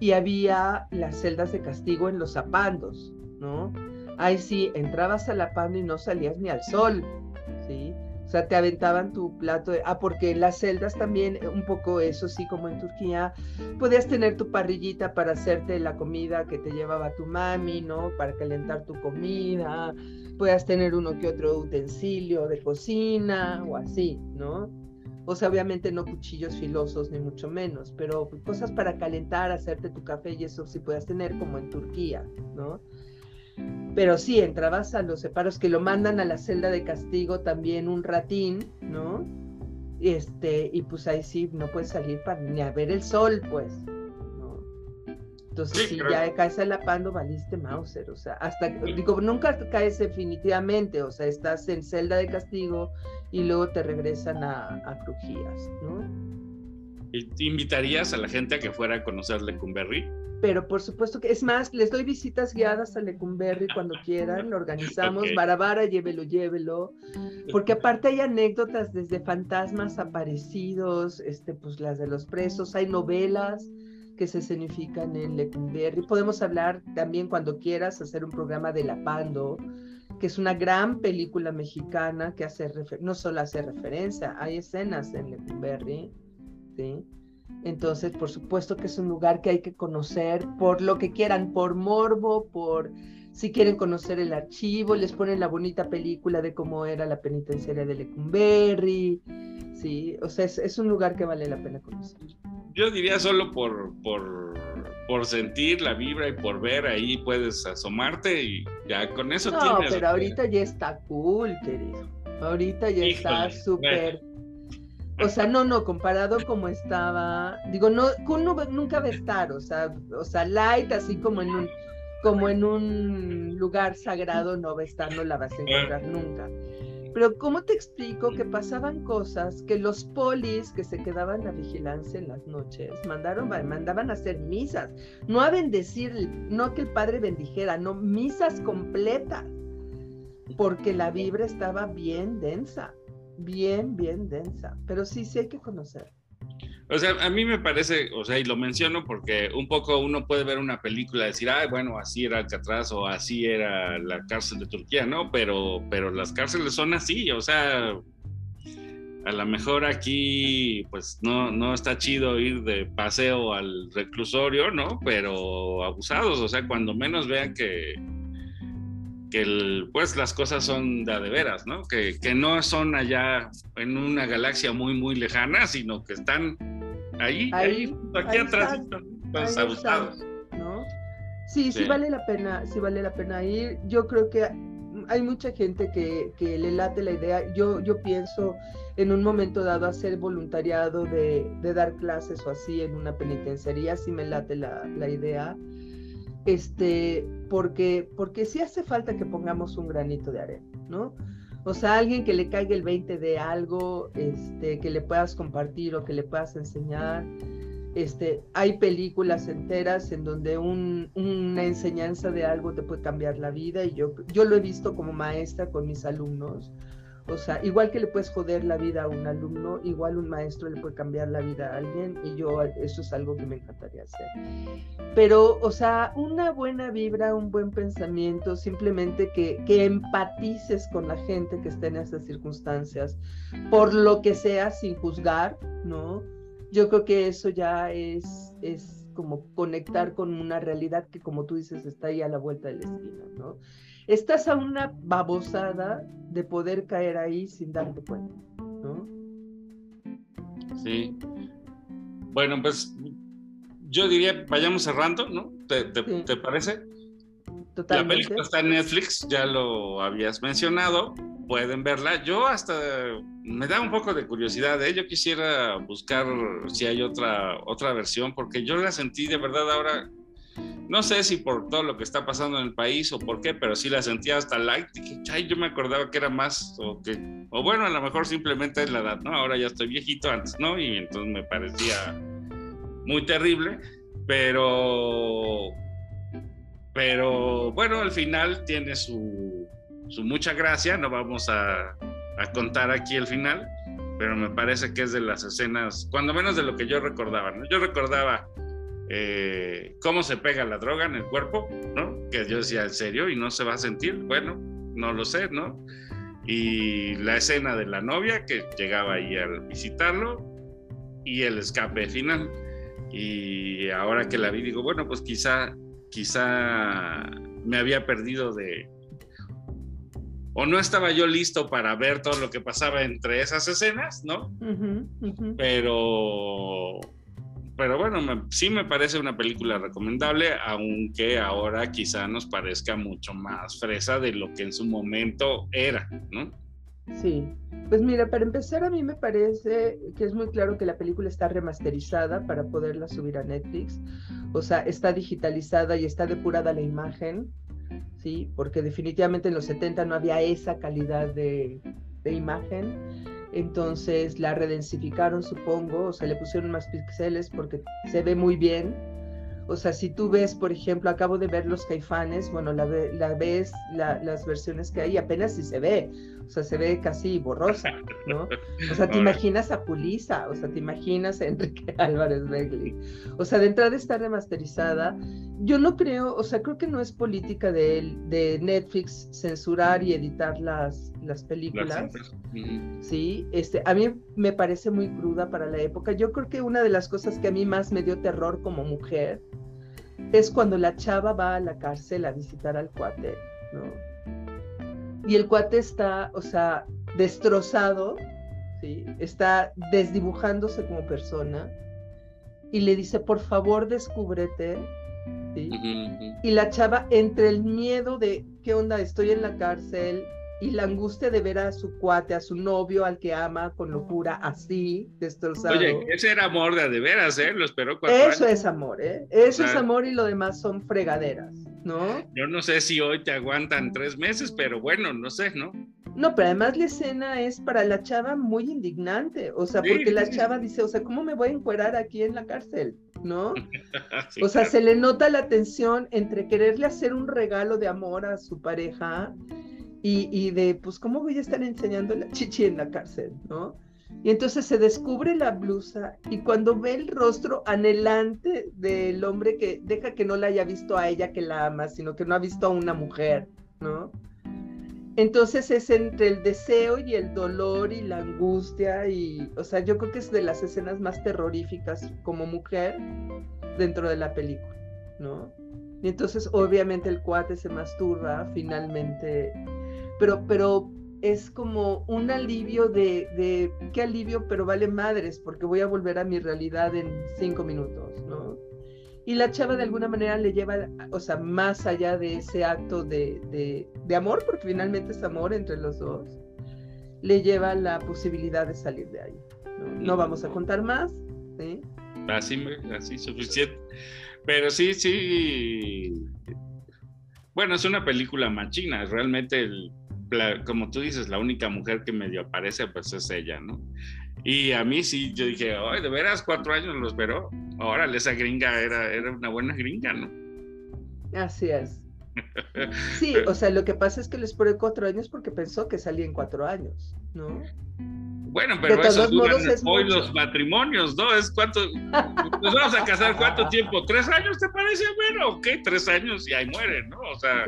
Y había las celdas de castigo en los zapandos, ¿no? Ahí sí, entrabas a la panda y no salías ni al sol, ¿sí? O sea, te aventaban tu plato de... Ah, porque en las celdas también, un poco eso sí, como en Turquía, podías tener tu parrillita para hacerte la comida que te llevaba tu mami, ¿no? Para calentar tu comida puedas tener uno que otro utensilio de cocina o así, ¿no? O sea, obviamente no cuchillos filosos ni mucho menos, pero cosas para calentar, hacerte tu café y eso sí puedas tener como en Turquía, ¿no? Pero sí, entrabas a los separos que lo mandan a la celda de castigo también un ratín, ¿no? Este, y pues ahí sí no puedes salir para ni a ver el sol, pues. Entonces, si ya caes a la pando, valiste Mauser, o sea, hasta, digo, nunca caes definitivamente, o sea, estás en celda de castigo y luego te regresan a, a Crujías, ¿no? ¿Invitarías a la gente a que fuera a conocer Lecumberri? Pero por supuesto que, es más, les doy visitas guiadas a Lecumberri cuando quieran, lo organizamos, okay. Barabara, llévelo, llévelo, porque aparte hay anécdotas desde fantasmas aparecidos, este, pues las de los presos, hay novelas que se escenifican en Lecumberri, podemos hablar también cuando quieras hacer un programa de La Pando, que es una gran película mexicana que hace no solo hace referencia, hay escenas en Lecumberri, ¿sí? Entonces, por supuesto que es un lugar que hay que conocer por lo que quieran, por morbo, por si quieren conocer el archivo, les ponen la bonita película de cómo era la penitenciaria de Lecumberri, sí, o sea, es, es un lugar que vale la pena conocer. Yo diría solo por, por, por sentir la vibra y por ver ahí puedes asomarte y ya con eso no, tienes. No, pero ahorita ya está cool, querido. Ahorita ya Híjole, está súper. O sea, no, no, comparado como estaba, digo, no, no, nunca va a estar, o sea, o sea, light, así como en un, como en un lugar sagrado no va a estar, no la vas a encontrar nunca. Pero ¿cómo te explico que pasaban cosas que los polis que se quedaban a vigilancia en las noches mandaron, mandaban a hacer misas, no a bendecir, no que el padre bendijera, no, misas completas, porque la vibra estaba bien densa bien, bien densa, pero sí, sí hay que conocer. O sea, a mí me parece, o sea, y lo menciono porque un poco uno puede ver una película y decir, ah, bueno, así era Alcatraz o así era la cárcel de Turquía, ¿no? Pero, pero las cárceles son así, o sea, a lo mejor aquí, pues no, no está chido ir de paseo al reclusorio, ¿no? Pero abusados, o sea, cuando menos vean que, que pues las cosas son de a de veras, ¿no? Que, que, no son allá en una galaxia muy, muy lejana, sino que están ahí, ahí, aquí atrás, pues, abusados. ¿no? Sí, sí, sí, vale la pena, sí vale la pena ir. Yo creo que hay mucha gente que, que le late la idea. Yo, yo pienso en un momento dado hacer voluntariado de, de dar clases o así en una penitenciaría, sí me late la, la idea este, porque, porque sí hace falta que pongamos un granito de arena, ¿no? O sea, alguien que le caiga el 20 de algo, este, que le puedas compartir o que le puedas enseñar. Este, hay películas enteras en donde un, una enseñanza de algo te puede cambiar la vida y yo, yo lo he visto como maestra con mis alumnos. O sea, igual que le puedes joder la vida a un alumno, igual un maestro le puede cambiar la vida a alguien y yo eso es algo que me encantaría hacer. Pero, o sea, una buena vibra, un buen pensamiento, simplemente que, que empatices con la gente que está en esas circunstancias, por lo que sea, sin juzgar, ¿no? Yo creo que eso ya es, es como conectar con una realidad que, como tú dices, está ahí a la vuelta de la esquina, ¿no? Estás a una babosada de poder caer ahí sin darte cuenta, ¿no? Sí. Bueno, pues yo diría, vayamos cerrando, ¿no? ¿Te, te, sí. ¿te parece? Totalmente. La película está en Netflix, ya lo habías mencionado, pueden verla. Yo hasta me da un poco de curiosidad, ¿eh? yo quisiera buscar si hay otra, otra versión, porque yo la sentí de verdad ahora no sé si por todo lo que está pasando en el país o por qué, pero sí la sentía hasta light. Dije, chay, yo me acordaba que era más, o o bueno, a lo mejor simplemente es la edad, ¿no? Ahora ya estoy viejito antes, ¿no? Y entonces me parecía muy terrible, pero, pero bueno, al final tiene su, su mucha gracia, no vamos a, a contar aquí el final, pero me parece que es de las escenas, cuando menos de lo que yo recordaba, ¿no? Yo recordaba eh, cómo se pega la droga en el cuerpo, ¿no? Que yo decía, ¿en serio? ¿Y no se va a sentir? Bueno, no lo sé, ¿no? Y la escena de la novia que llegaba ahí a visitarlo y el escape final. Y ahora que la vi, digo, bueno, pues quizá, quizá me había perdido de, o no estaba yo listo para ver todo lo que pasaba entre esas escenas, ¿no? Uh -huh, uh -huh. Pero pero bueno, sí me parece una película recomendable, aunque ahora quizá nos parezca mucho más fresa de lo que en su momento era, ¿no? Sí, pues mira, para empezar a mí me parece que es muy claro que la película está remasterizada para poderla subir a Netflix, o sea, está digitalizada y está depurada la imagen, ¿sí? Porque definitivamente en los 70 no había esa calidad de, de imagen entonces la redensificaron, supongo, o sea, le pusieron más píxeles porque se ve muy bien. O sea, si tú ves, por ejemplo, acabo de ver los caifanes, bueno, la, la ves, las versiones que hay, apenas si se ve o sea, se ve casi borrosa, ¿no? O sea, te imaginas a Pulisa, o sea, te imaginas a Enrique Álvarez Begley. O sea, de entrada está remasterizada. Yo no creo, o sea, creo que no es política de, de Netflix censurar y editar las, las películas. sí, este, a mí me parece muy cruda para la época. Yo creo que una de las cosas que a mí más me dio terror como mujer es cuando la chava va a la cárcel a visitar al cuate, ¿no? Y el cuate está, o sea, destrozado, ¿sí? está desdibujándose como persona y le dice, por favor, descúbrete. ¿sí? Y la chava, entre el miedo de, ¿qué onda? Estoy en la cárcel, y la angustia de ver a su cuate, a su novio, al que ama con locura, así, destrozado. Oye, ese era amor de, de veras, ¿eh? Lo esperó cuatro Eso es amor, ¿eh? Eso es amor y lo demás son fregaderas, ¿no? Yo no sé si hoy te aguantan tres meses, pero bueno, no sé, ¿no? No, pero además la escena es para la chava muy indignante, o sea, porque la chava dice, o sea, ¿cómo me voy a encuerar aquí en la cárcel? ¿No? o sea, se le nota la tensión entre quererle hacer un regalo de amor a su pareja y, de, pues, ¿cómo voy a estar enseñando la chichi en la cárcel, no? Y entonces se descubre la blusa y cuando ve el rostro anhelante del hombre que deja que no la haya visto a ella que la ama, sino que no ha visto a una mujer, ¿no? Entonces es entre el deseo y el dolor y la angustia y, o sea, yo creo que es de las escenas más terroríficas como mujer dentro de la película, ¿no? Y entonces obviamente el cuate se masturba finalmente pero, pero es como un alivio de, de, qué alivio, pero vale madres, porque voy a volver a mi realidad en cinco minutos, ¿no? Y la chava de alguna manera le lleva, o sea, más allá de ese acto de, de, de amor, porque finalmente es amor entre los dos, le lleva la posibilidad de salir de ahí. No, vamos a contar más. ¿sí? Así, así suficiente. Pero sí, sí. Bueno, es una película machina. Realmente el, como tú dices, la única mujer que medio aparece, pues es ella, ¿no? Y a mí sí, yo dije, ay, de veras, cuatro años lo esperó. Órale, esa gringa era, era una buena gringa, ¿no? Así es. Sí, o sea, lo que pasa es que le esperó cuatro años porque pensó que salía en cuatro años, ¿no? Bueno, pero eso duran hoy los matrimonios, ¿no? Es cuánto, nos vamos a casar cuánto tiempo, tres años, ¿te parece? Bueno, ok, tres años y ahí mueren, ¿no? O sea,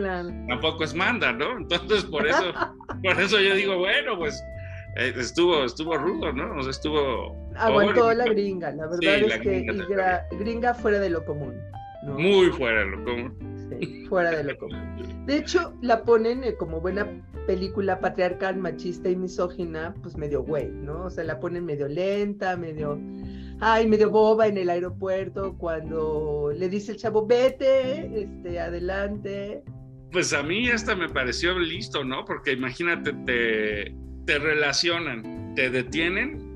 tampoco es manda, ¿no? Entonces, por eso, por eso yo digo, bueno, pues eh, estuvo, estuvo rudo, ¿no? O sea, estuvo... Aguantó la gringa, la verdad es que gringa, fuera de lo común. Muy fuera de lo común. Sí, fuera de lo común. De hecho, la ponen eh, como buena película patriarcal, machista y misógina, pues medio güey, ¿no? O sea, la ponen medio lenta, medio, ay, medio boba en el aeropuerto cuando le dice el chavo, vete, este, adelante. Pues a mí hasta me pareció listo, ¿no? Porque imagínate, te, te relacionan, te detienen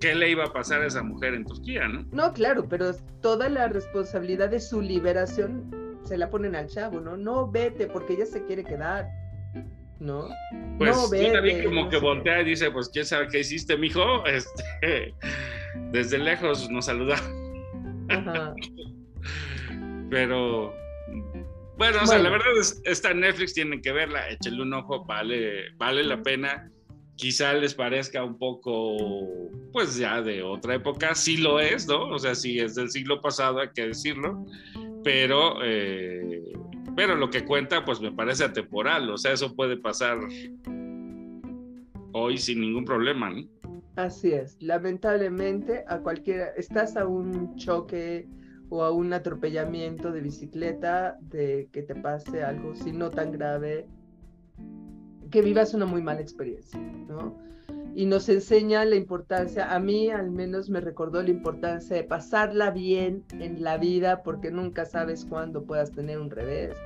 qué le iba a pasar a esa mujer en Turquía, ¿no? No, claro, pero toda la responsabilidad de su liberación se la ponen al chavo, ¿no? No, vete, porque ella se quiere quedar. ¿no? Pues no, también como que voltea y dice, pues quién sabe qué hiciste, mijo, este, desde lejos nos saluda. Pero bueno, o sea, la verdad es, está en Netflix, tienen que verla, échenle un ojo, vale, vale la pena. Quizá les parezca un poco, pues ya de otra época, sí lo es, ¿no? O sea, sí es del siglo pasado, hay que decirlo, pero eh, pero lo que cuenta, pues me parece atemporal, o sea, eso puede pasar hoy sin ningún problema. Así es, lamentablemente a cualquiera, estás a un choque o a un atropellamiento de bicicleta de que te pase algo, si no tan grave, que vivas una muy mala experiencia, ¿no? Y nos enseña la importancia, a mí al menos me recordó la importancia de pasarla bien en la vida porque nunca sabes cuándo puedas tener un revés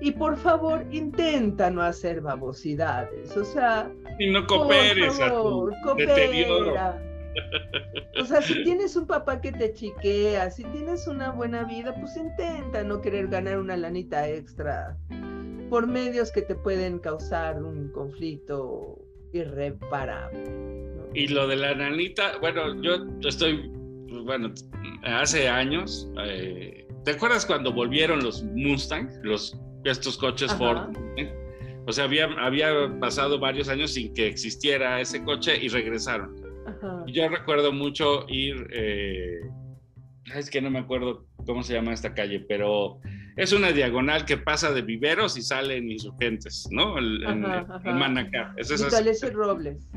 y por favor, intenta no hacer babosidades. O sea. Y no cooperes a tu O sea, si tienes un papá que te chiquea, si tienes una buena vida, pues intenta no querer ganar una lanita extra por medios que te pueden causar un conflicto irreparable. Y lo de la nanita, bueno, yo estoy, pues, bueno, hace años, eh, ¿te acuerdas cuando volvieron los Mustang, los, estos coches Ford? O sea, había, había pasado varios años sin que existiera ese coche y regresaron. Yo recuerdo mucho ir, eh, es que no me acuerdo cómo se llama esta calle, pero es una diagonal que pasa de viveros y salen insurgentes, ¿no? El, Manacá. Es Robles.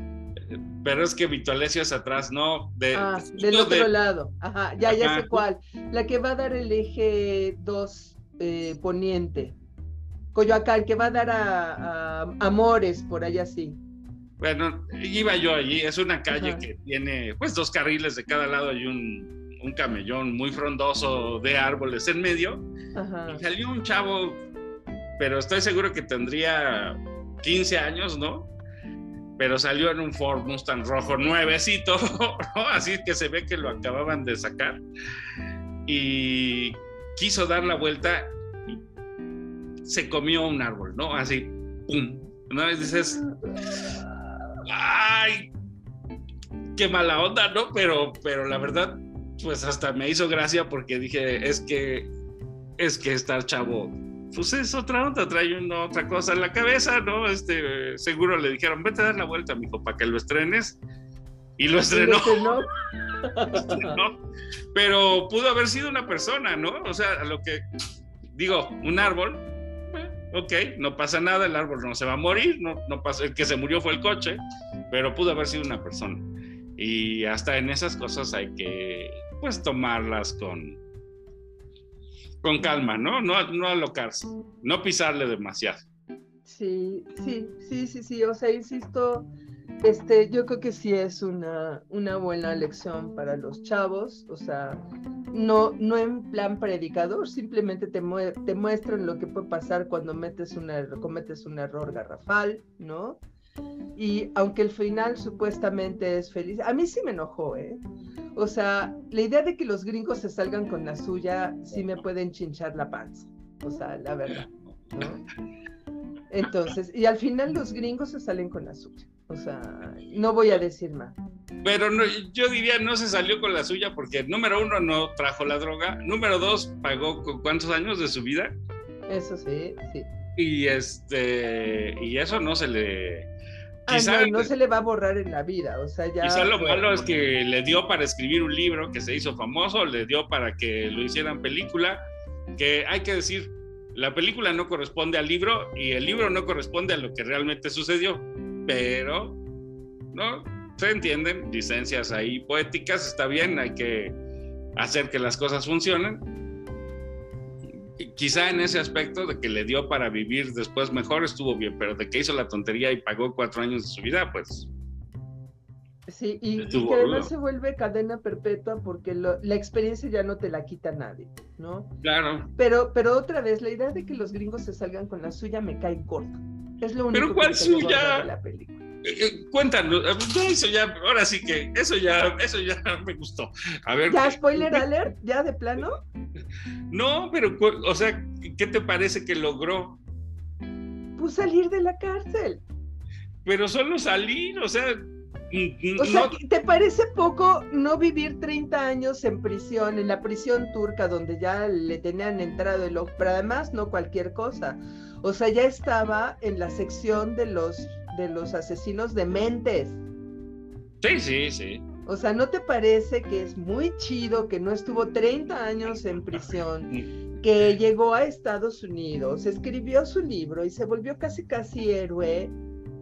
Pero es que Vitualesio es atrás, ¿no? De, ah, del otro lado. Ajá, ya, ya sé cuál. La que va a dar el eje 2 eh, poniente. Coyoacán, que va a dar a, Amores, por allá sí. Bueno, iba yo allí, es una calle que tiene pues dos carriles de cada lado y un, un camellón muy frondoso de árboles en medio. Y salió un chavo, pero estoy seguro que tendría 15 años, ¿no? Pero salió en un Ford Mustang rojo nuevecito, ¿no? Así que se ve que lo acababan de sacar. Y quiso dar la vuelta y se comió un árbol, ¿no? Así, ¡pum! Una vez dices, ¡ay! Qué mala onda, ¿no? Pero, pero la verdad, pues hasta me hizo gracia porque dije, es que, es que estar chavo, pues es otra onda, trae una otra cosa en la cabeza, ¿no? Este, seguro le dijeron, vete a dar la vuelta, mijo, para que lo estrenes. Y lo estrenó. Pero pudo haber sido una persona, ¿no? O sea, lo que digo, un árbol, eh, ok, no pasa nada, el árbol no se va a morir, no, no pasa, el que se murió fue el coche, pero pudo haber sido una persona. Y hasta en esas cosas hay que, pues, tomarlas con, con calma, ¿no? No, no alocarse, no pisarle demasiado. Sí, sí, sí, sí, sí. O sea, insisto, este, yo creo que sí es una, una buena lección para los chavos. O sea, no, no en plan predicador, simplemente te, te muestran lo que puede pasar cuando metes una, cometes un error garrafal, ¿no? Y aunque el final supuestamente es feliz, a mí sí me enojó, ¿eh? O sea, la idea de que los gringos se salgan con la suya sí me pueden chinchar la panza. O sea, la verdad. Entonces, y al final los gringos se salen con la suya. O sea, no voy a decir más. Pero yo diría no se salió con la suya porque número uno no trajo la droga, número dos pagó cuántos años de su vida. Eso sí, sí. Y este y eso no se le Ah, no, se le va a borrar en la vida, o sea, ya... Quizá lo malo es que le dio para escribir un libro que se hizo famoso, le dio para que lo hicieran película, que hay que decir, la película no corresponde al libro y el libro no corresponde a lo que realmente sucedió, pero, ¿no? Se entienden, licencias ahí poéticas, está bien, hay que hacer que las cosas funcionen, quizá en ese aspecto de que le dio para vivir después mejor estuvo bien, pero de que hizo la tontería y pagó cuatro años de su vida, pues... Sí, y, que además se vuelve cadena perpetua porque la experiencia ya no te la quita nadie, ¿no? Claro. Pero, pero otra vez, la idea de que los gringos se salgan con la suya me cae corta. Es lo único ¿Pero cuál suya? De la película. Eh, eh, cuéntanos, eh, eso ya, ahora sí que, eso ya, eso ya me gustó. A ver. ¿Ya spoiler alert? ¿Ya de plano? No, pero, o sea, ¿qué te parece que logró? Pues salir de la cárcel. Pero solo salir, o sea. O sea, ¿te parece poco no vivir 30 años en prisión, en la prisión turca, donde ya le tenían entrado el ojo, pero además no cualquier cosa? O sea, ya estaba en la sección de los de los asesinos de mentes. Sí, sí, sí. O sea, ¿no te parece que es muy chido que no estuvo 30 años en prisión, que llegó a Estados Unidos, escribió su libro y se volvió casi casi héroe?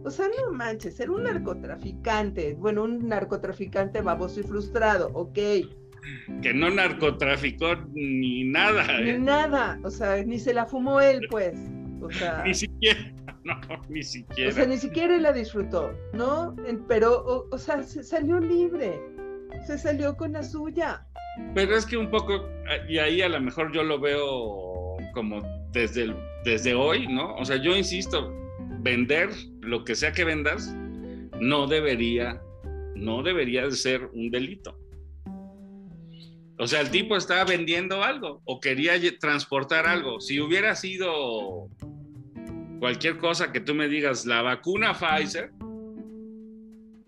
O sea, no manches, era un narcotraficante, bueno, un narcotraficante baboso y frustrado, ok. Que no narcotraficó ni nada. Ni ¿eh? nada, o sea, ni se la fumó él, pues. O sea, ni siquiera, no, ni siquiera. O sea, ni siquiera la disfrutó, ¿no? Pero, o, sea, se salió libre, se salió con la suya. Pero es que un poco, y ahí a lo mejor yo lo veo como desde, desde hoy, ¿no? O sea, yo insisto, vender lo que sea que vendas no debería, no debería de ser un delito. O sea, el tipo estaba vendiendo algo o quería transportar algo. Si hubiera sido cualquier cosa que tú me digas, la vacuna Pfizer,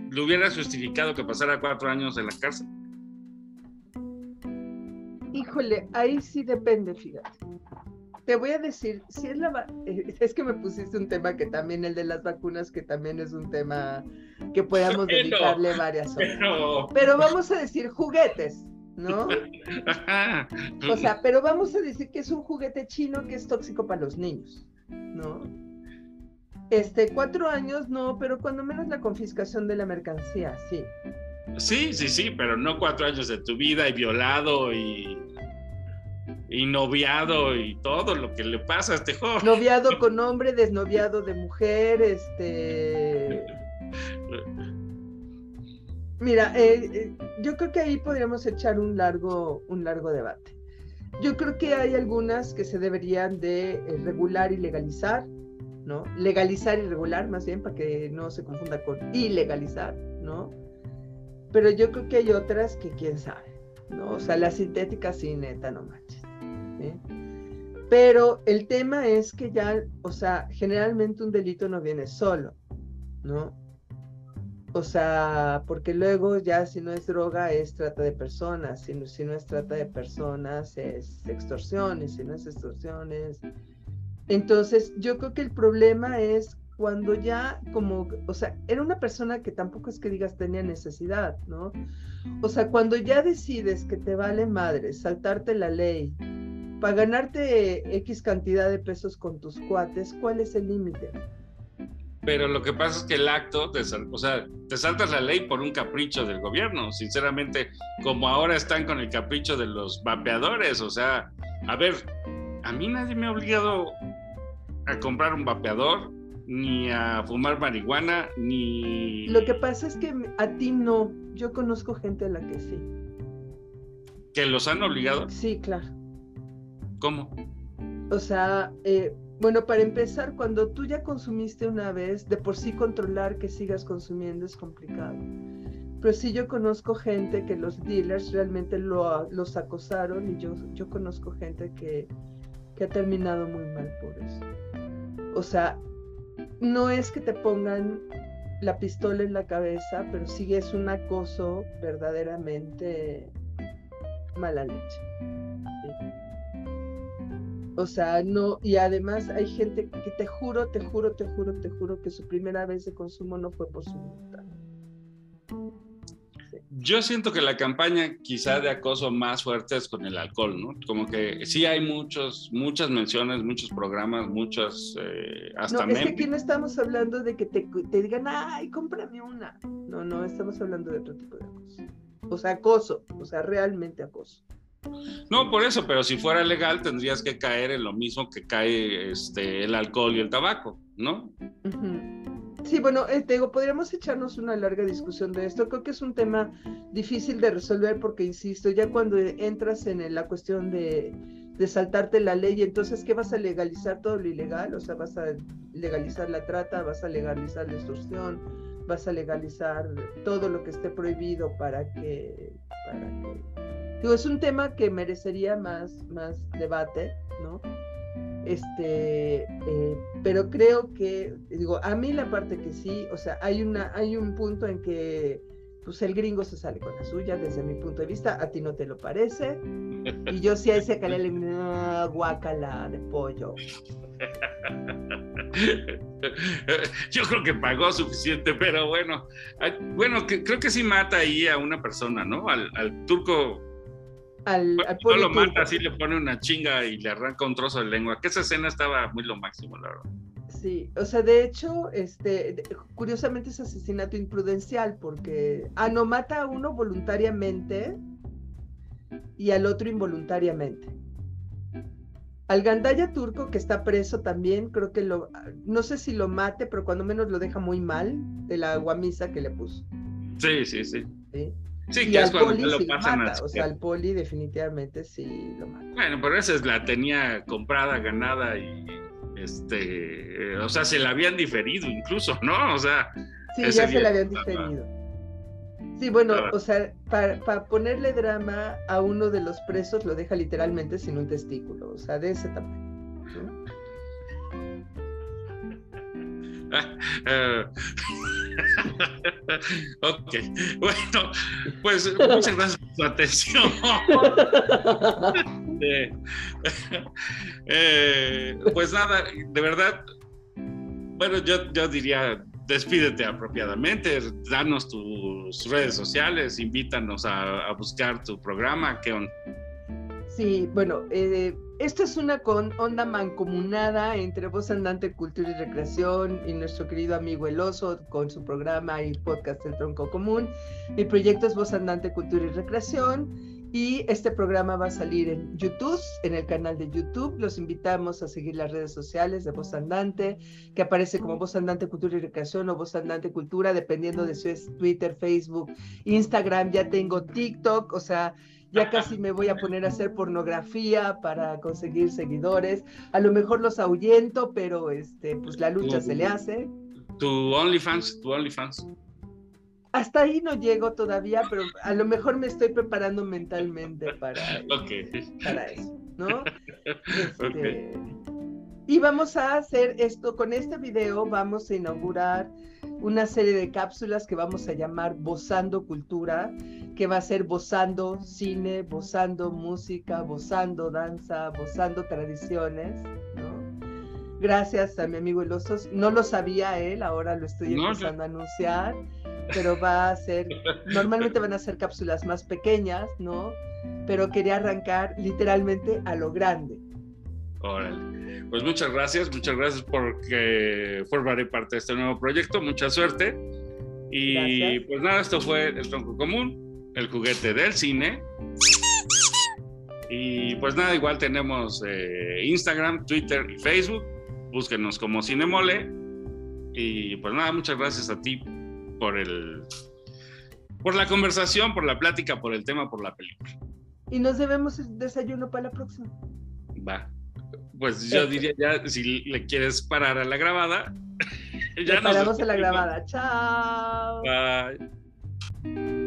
¿le hubieras justificado que pasara cuatro años en la cárcel? Híjole, ahí sí depende, fíjate. Te voy a decir, si es la eh, es que me pusiste un tema que también el de las vacunas, que también es un tema que podamos dedicarle varias horas. Pero... vamos a decir juguetes, ¿no? o sea, pero vamos a decir que es un juguete chino que es tóxico para los niños, ¿no? Este, cuatro años no, pero cuando menos la confiscación de la mercancía, sí. Sí, sí, sí, pero no cuatro años de tu vida y violado y, y noviado y todo lo que le pasa a este joven. Noviado con hombre, desnoviado de mujer, este... Mira, eh, eh, yo creo que ahí podríamos echar un largo, un largo debate. Yo creo que hay algunas que se deberían de eh, regular y legalizar, ¿no? Legalizar y regular, más bien, para que no se confunda con ilegalizar, ¿no? Pero yo creo que hay otras que quién sabe, ¿no? O sea, la sintética sí, neta, no manches. Pero el tema es que ya, o sea, generalmente un delito no viene solo, ¿no? O sea, porque luego ya si no es droga es trata de personas, si no, si no es trata de personas es extorsión, y si no es extorsión es... Entonces, yo creo que el problema es cuando ya como, o sea, era una persona que tampoco es que digas tenía necesidad, ¿no? O sea, cuando ya decides que te vale madre saltarte la ley, para ganarte X cantidad de pesos con tus cuates, ¿cuál es el límite? Pero lo que pasa es que el acto, te, o sea, te saltas la ley por un capricho del gobierno, sinceramente, como ahora están con el capricho de los vapeadores, o sea, a ver, a mí nadie me ha obligado a comprar un vapeador, ni a fumar marihuana, ni... Lo que pasa es que a ti no, yo conozco gente a la que sí. ¿Que los han obligado? Sí, claro. ¿Cómo? O sea, eh, bueno, para empezar, cuando tú ya consumiste una vez, de por sí controlar que sigas consumiendo es complicado. Pero sí yo conozco gente que los dealers realmente lo, los acosaron y yo, yo conozco gente que, que ha terminado muy mal por eso. O sea, no es que te pongan la pistola en la cabeza, pero sí es un acoso verdaderamente mala leche. O sea, no, y además hay gente que te juro, te juro, te juro, te juro que su primera vez de consumo no fue por su voluntad. Yo siento que la campaña quizá de acoso más fuerte es con el alcohol, ¿no? Como que sí hay muchos, muchas menciones, muchos programas, muchas, eh, hasta No, es que aquí no estamos hablando de que te, te, digan, ay, cómprame una. No, no, estamos hablando de otro tipo de acoso. O sea, acoso, o sea, realmente acoso. No, por eso, pero si fuera legal tendrías que caer en lo mismo que cae este, el alcohol y el tabaco, ¿no? Sí, bueno, eh, te digo, podríamos echarnos una larga discusión de esto. Creo que es un tema difícil de resolver porque, insisto, ya cuando entras en la cuestión de, saltarte la ley, entonces, ¿qué vas a legalizar todo lo ilegal? O sea, vas a legalizar la trata, vas a legalizar la extorsión, vas a legalizar todo lo que esté prohibido para que, para que es un tema que merecería más, más debate, ¿no? Este, eh, pero creo que, digo, a mí la parte que sí, o sea, hay, una, hay un punto en que pues el gringo se sale con la suya desde mi punto de vista, a ti no te lo parece, y yo sí a ese canal le guacala de pollo. Yo creo que pagó suficiente, pero bueno, bueno, creo que sí mata ahí a una persona, ¿no? Al, al turco al, No lo mata, así le pone una chinga y le arranca un trozo de lengua. Que esa escena estaba muy lo máximo, la verdad. Sí, o sea, de hecho, este, curiosamente es asesinato imprudencial porque, ah, no, mata a uno voluntariamente y al otro involuntariamente. Al Gandaya turco que está preso también, creo que lo, no sé si lo mate, pero cuando menos lo deja muy mal de la guamisa que le puso. Sí, sí, sí. ¿Sí? Sí, que es cuando lo pasan mata, O sea, el poli definitivamente sí lo mata. Bueno, pero esa es la tenía comprada, ganada y este, o sea, se la habían diferido incluso, ¿no? O sea, sí, ya se la habían diferido. Sí, bueno, o sea, para, ponerle drama a uno de los presos lo deja literalmente sin un testículo, o sea, de ese tamaño. ok, bueno, pues muchas gracias por su atención. Eh, pues nada, de verdad, bueno, yo, yo diría, despídete apropiadamente, danos tus redes sociales, invítanos a, buscar tu programa, ¿qué onda? Sí, bueno, eh, esta es una con onda mancomunada entre Voz Andante Cultura y Recreación y nuestro querido amigo El Oso con su programa y podcast El Tronco Común. Mi proyecto es Voz Andante Cultura y Recreación y este programa va a salir en YouTube, en el canal de YouTube. Los invitamos a seguir las redes sociales de Voz Andante, que aparece como Voz Andante Cultura y Recreación o Voz Andante Cultura, dependiendo de si es Twitter, Facebook, Instagram. Ya tengo TikTok, o sea ya casi me voy a poner a hacer pornografía para conseguir seguidores. A lo mejor los ahuyento, pero este, pues la lucha se le hace. Tu OnlyFans, tu OnlyFans. Hasta ahí no llego todavía, pero a lo mejor me estoy preparando mentalmente para, para eso, ¿no? Este, y vamos a hacer esto, con este video vamos a inaugurar una serie de cápsulas que vamos a llamar Bozando Cultura, que va a ser bozando cine, bozando música, bozando danza, bozando tradiciones, Gracias a mi amigo El No lo sabía él, ahora lo estoy empezando a anunciar, pero va a ser, normalmente van a ser cápsulas más pequeñas, ¿no? Pero quería arrancar literalmente a lo grande. Órale. Pues muchas gracias, muchas gracias porque formaré parte de este nuevo proyecto, mucha suerte. Y pues nada, esto fue el tronco común el juguete del cine. Y pues nada, igual tenemos eh, Instagram, Twitter y Facebook. Búsquenos como Cinemole. Y pues nada, muchas gracias a ti por el por la conversación, por la plática, por el tema, por la película. Y nos debemos el desayuno para la próxima. Va. Pues yo diría ya, si le quieres parar a la grabada, ya nos paramos a la grabada. Chao. Bye.